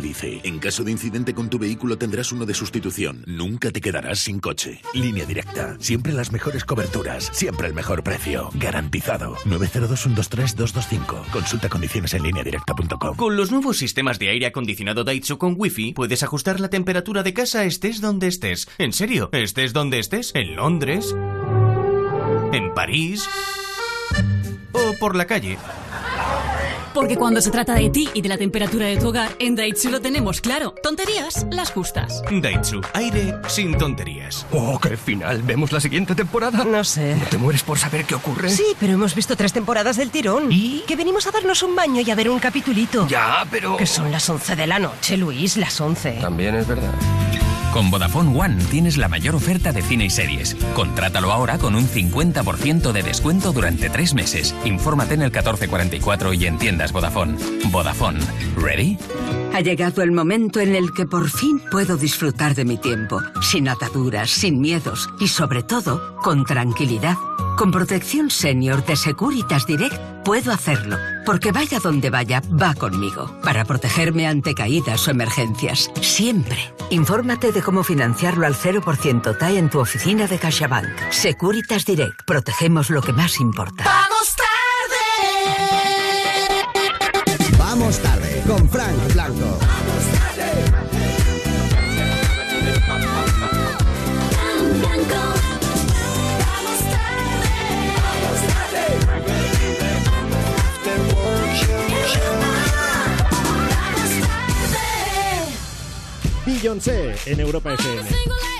Dice, en caso de incidente con tu vehículo tendrás uno de sustitución. Nunca te quedarás sin coche. Línea directa. Siempre las mejores coberturas. Siempre el mejor precio. Garantizado. 902-123-225. Consulta condiciones en línea directa.com. Con los nuevos sistemas de aire acondicionado Daitsu con Wi-Fi, puedes ajustar la temperatura de casa estés donde estés. En serio, estés donde estés. En Londres. En París. O por la calle. Porque cuando se trata de ti y de la temperatura de tu hogar, en Daitsu lo tenemos claro. Tonterías, las justas. Daitsu, aire sin tonterías. Oh, qué final. ¿Vemos la siguiente temporada? No sé. ¿No te mueres por saber qué ocurre? Sí, pero hemos visto tres temporadas del tirón. ¿Y? Que venimos a darnos un baño y a ver un capitulito. Ya, pero... Que son las 11 de la noche, Luis, las 11. También es verdad. Con Vodafone One tienes la mayor oferta de cine y series. Contrátalo ahora con un 50% de descuento durante tres meses. Infórmate en el 1444 y en tiendas Vodafone. Vodafone. ¿Ready? Ha llegado el momento en el que por fin puedo disfrutar de mi tiempo, sin ataduras, sin miedos y sobre todo con tranquilidad. Con protección senior de Securitas Direct puedo hacerlo, porque vaya donde vaya, va conmigo, para protegerme ante caídas o emergencias, siempre. Infórmate de cómo financiarlo al 0% TAE en tu oficina de Caixabank. Securitas Direct, protegemos lo que más importa. ¡Vamos tarde! Vamos tarde, con Frank Blanco. Vamos tarde. Frank Blanco. Beyoncé en Europa FM.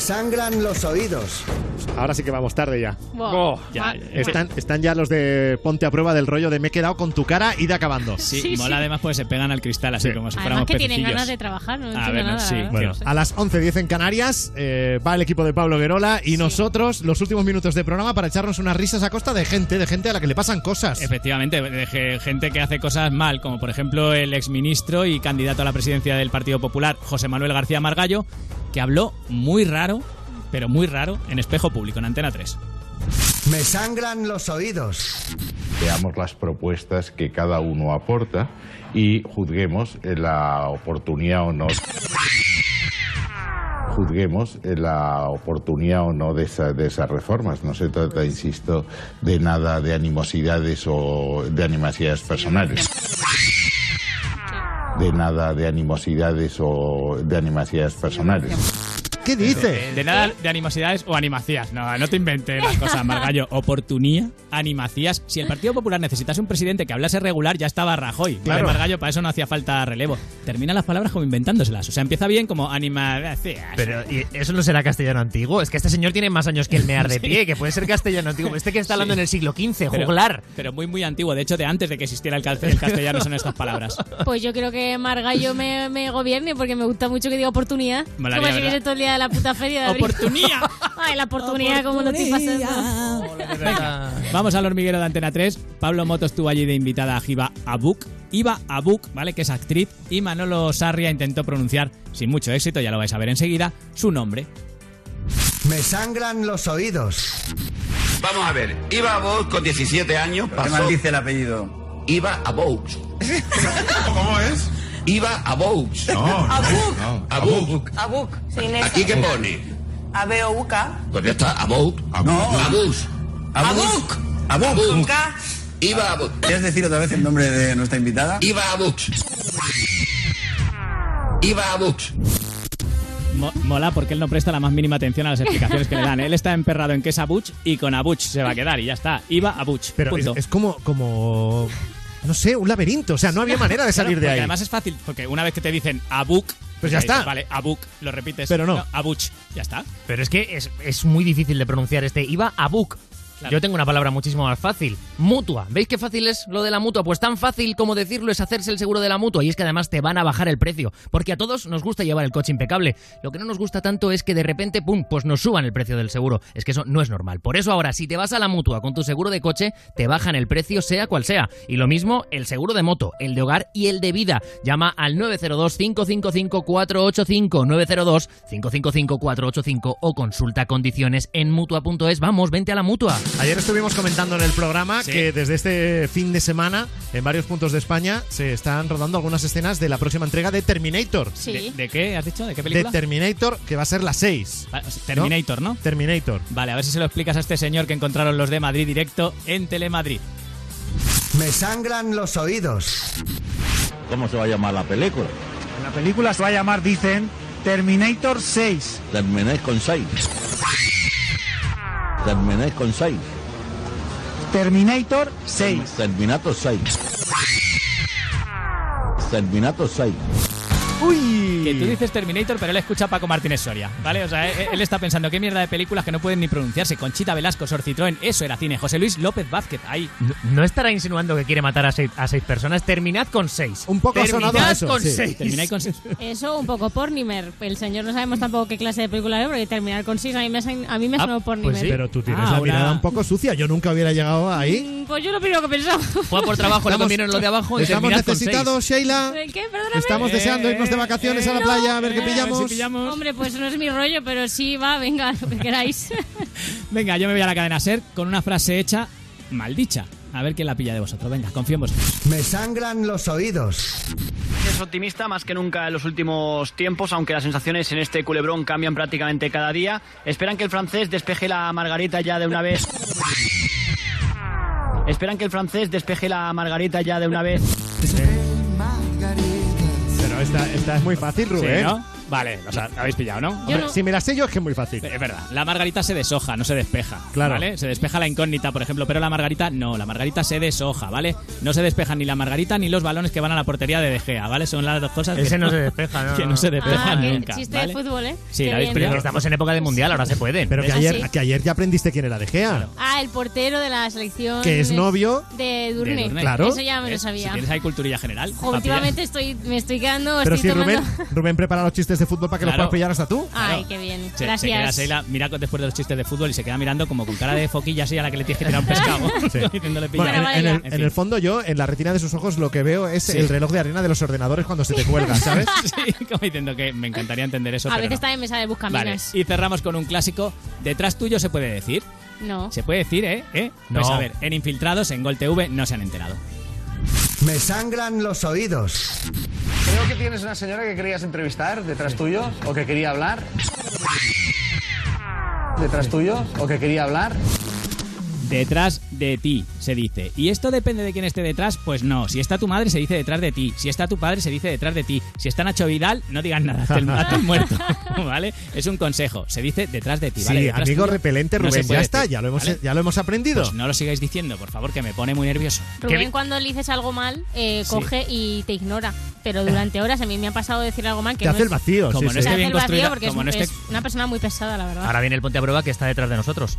Sangran los oídos. Ahora sí que vamos tarde ya. Oh, ya, ya. Están, están ya los de Ponte a prueba del rollo de me he quedado con tu cara y de acabando. Sí, Sí, mola sí. además porque se pegan al cristal así como si Además fuéramos que tienen ganas de trabajar, no A entiendo ver, nada. sí. Bueno, a las 11.10 en Canarias eh, va el equipo de Pablo Guerola y nosotros los últimos minutos de programa para echarnos unas risas a costa de gente, de gente a la que le pasan cosas. Efectivamente, de ge- gente que hace cosas mal, como por ejemplo el exministro y candidato a la presidencia del Partido Popular, José Manuel García Margallo, que habló muy raro, pero muy raro, en espejo público, en Antena 3. Me sangran los oídos. Veamos las propuestas que cada uno aporta y juzguemos eh, la oportunidad o no. Juzguemos eh, la oportunidad o no de, esa- de esas reformas. No se trata, insisto, de nada de animosidades o de animosidades personales. De nada de animosidades o de animosidades personales. ¿Qué dice? De nada de animosidades o animacías. No, no te inventes las cosas, Margallo. Oportunía, animacías. Si el Partido Popular necesitase un presidente que hablase regular, ya estaba Rajoy. Vale, Claro. Margallo, para eso no hacía falta relevo. Termina las palabras como inventándoselas. O sea, empieza bien como animacías. Pero ¿y eso no será castellano antiguo. Es que este señor tiene más años que el mear de pie, que puede ser castellano antiguo. Este que está hablando en el siglo XV, Pero- juglar. Pero muy, muy antiguo. De hecho, de antes de que existiera el, castellano son estas palabras. Pues yo creo que Margallo me, me gobierne porque me gusta mucho que diga oportunidad. Molaría, como si todo el día de la puta feria de abril. ¡Oportunidad! Ay, la oportunidad, como lo estoy pasando. Venga, vamos al hormiguero de Antena 3. Pablo Moto estuvo allí de invitada a Giva Abuk. Iva Abuk, ¿vale? Que es actriz. Y Manolo Sarria intentó pronunciar, sin mucho éxito, ya lo vais a ver enseguida, su nombre. Me sangran los oídos. Vamos a ver, iba a Vox con 17 años. ¿Qué pasó- maldice el apellido? Iba a Vox. ¿Cómo es? Iba a Vox. No, a no, Vox. no. A Vox. A esa. ¿Aquí qué pone? A B O U K. Pues ya está, a Vox. No. A Vox. A Vox. A Vox. Iba a Vox. ¿Quieres decir otra vez el nombre de nuestra invitada? Iba a Vox. Iba a Vox. Mo- mola porque él no presta la más mínima atención a las explicaciones que le dan. Él está emperrado en que es Abuch y con Abuch se va a quedar y ya está. Iba Abuch. Pero es, es como, como. No sé, un laberinto. O sea, no había manera de Claro, salir de ahí. Además es fácil, porque una vez que te dicen Abuk, Pues ya está. Vale, Abuk, lo repites. Pero no. Abuch, ya está. Pero es que es, es muy difícil de pronunciar este. Iba a book. Yo tengo una palabra muchísimo más fácil. Mutua. ¿Veis qué fácil es lo de la mutua? Pues tan fácil como decirlo es hacerse el seguro de la mutua. Y es que además te van a bajar el precio. Porque a todos nos gusta llevar el coche impecable. Lo que no nos gusta tanto es que de repente, pum, pues nos suban el precio del seguro. Es que eso no es normal. Por eso ahora, si te vas a la mutua con tu seguro de coche, te bajan el precio sea cual sea. Y lo mismo el seguro de moto, el de hogar y el de vida. Llama al 902-555-485. 902-555-485 o consulta condiciones en mutua.es. Vamos, vente a la mutua. Ayer estuvimos comentando en el programa Sí. que desde este fin de semana, en varios puntos de España, se están rodando algunas escenas de la próxima entrega de Terminator. Sí. ¿De, de qué has dicho? ¿De qué De película? Terminator, que va a ser la 6. Va- Terminator, ¿no? Terminator. Vale, a ver si se lo explicas a este señor que encontraron los de Madrid directo en Telemadrid. Me sangran los oídos. ¿Cómo se va a llamar la película? La película se va a llamar, dicen, Terminator 6. Terminé con 6. Terminé con 6. Terminator 6. Terminator 6. Terminator 6. Uy. Que tú dices Terminator, pero él escucha a Paco Martínez Soria, ¿vale? O sea, él, él está pensando qué mierda de películas que no pueden ni pronunciarse. Conchita Velasco, Sor Citroën, eso era cine. José Luis López Vázquez, ahí. No, no estará insinuando que quiere matar a seis, a seis personas. Terminad con seis. Un poco Terminad sonado eso, con sí. seis. Termináis con Eso un poco Pornimer. El señor no sabemos tampoco qué clase de película es, porque terminar con 6 a mí me, a mí me Ah, sonado Pornimer. pues sí. Pero tú tienes Ah, la una- mirada un poco sucia. Yo nunca hubiera llegado ahí. Mm, Pues yo lo primero que pensaba. Fue por trabajo, le Estamos- comieron lo de abajo y Estamos terminad necesitados, Sheila. ¿El qué? Perdóname. Estamos deseando irnos de vacaciones a la playa a ver qué pillamos. Hombre, pues no es mi rollo, pero sí, va, venga, lo que queráis. Venga, yo me voy a la cadena Ser con una frase hecha maldicha. A ver quién la pilla de vosotros. Venga, confío en vosotros. Me sangran los oídos. Es optimista más que nunca en los últimos tiempos, aunque las sensaciones en este culebrón cambian prácticamente cada día. Esperan que el francés despeje la margarita ya de una vez. Esperan que el francés despeje la margarita ya de una vez. Esta, esta es muy fácil, Rubén. Sí, ¿no? Vale, o sea, la habéis pillado, ¿no? Hombre, Si me la sé yo es que es muy fácil. Es verdad, la margarita se deshoja, no se despeja. Claro. ¿Vale? Se despeja la incógnita, por ejemplo, pero la margarita no, la margarita se deshoja, ¿vale? No se despejan ni la margarita ni los balones que van a la portería de De Gea, ¿vale? Son las dos cosas Ese que no se despeja, ¿no? que no se despejan Ah, nunca. chiste ¿vale? de fútbol, ¿eh? Sí, Qué la habéis bien. pillado. Pero estamos en época de mundial, ahora se puede. Pero que Ah, ayer, sí. que ayer ya aprendiste quién era De Gea. Ah, el portero de la selección. Que es de- novio De Durne. De Durne. Claro. Eso ya me lo ¿Ves? sabía. Si tienes ahí culturilla general. Últimamente estoy, me estoy quedando. Pero si Rubén. Rubén prepara los chistes de fútbol para que Claro. los puedas pillar hasta tú. Ay, qué bien. Se, se Gracias. queda Sheila, mira después de los chistes de fútbol y se queda mirando como con cara de foquilla así a la que le tienes que tirar un pescado. Sí. Bueno, en, en el, En fondo yo, en la retina de sus ojos, lo que veo es Sí. el reloj de arena de los ordenadores cuando se te cuelga, ¿sabes? sí, como diciendo que me encantaría entender eso. A pero veces no. también me sale Vale, buscaminas. y cerramos con un clásico. Detrás tuyo se puede decir. No. Se puede decir, ¿eh? ¿Eh? No. Pues a ver, en Infiltrados, en Gol TV, no se han enterado. Me sangran los oídos. Creo que tienes una señora que querías entrevistar detrás tuyo o que quería hablar. Detrás tuyo o que quería hablar. Detrás de ti, se dice. ¿Y esto depende de quién esté detrás? Pues no. Si está tu madre, se dice detrás de ti. Si está tu padre, se dice detrás de ti. Si está Nacho Vidal, no digas nada, hazte el, muerto. ¿Vale? Es un consejo. Se dice detrás de ti, ¿vale? Sí, Detrás amigo tuyo repelente, Rubén, ya está, decir, ya lo hemos, ¿vale? ya lo hemos aprendido. Pues no lo sigáis diciendo, por favor, que me pone muy nervioso. Rubén, cuando le dices algo mal, eh, Sí. coge y te ignora. Pero durante horas a mí me ha pasado decir algo mal que Te no hace es- el vacío, Como sí, no sí. esté Te hace bien el vacío construida, porque es, como no esté- es una persona muy pesada, la verdad. Ahora viene el ponte a prueba que está detrás de nosotros.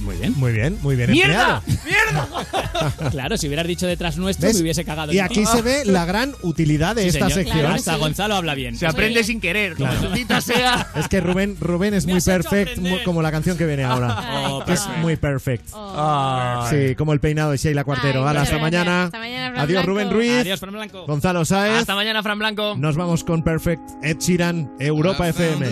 Muy bien. Muy bien, muy bien ¡Mierda! empleado. Claro, si hubieras dicho detrás nuestro, ¿Ves? me hubiese cagado. Y en aquí ti. se ve la gran utilidad de Sí, esta señor. sección. Hasta Gonzalo habla bien. Se aprende sin querer, como maldita sea. Es que Rubén, Rubén es muy perfect, aprender. mu- como la canción que viene ahora. Oh, es muy perfect. Oh. Sí, como el peinado de Sheila Cuartero. Ay, Hala, hasta mañana. Hasta mañana, Fran Adiós, Blanco. Rubén Ruiz. Adiós, Fran Blanco. Gonzalo Sáez. Hasta mañana, Fran Blanco. Nos vamos con Perfect Ed Sheeran, Europa FM.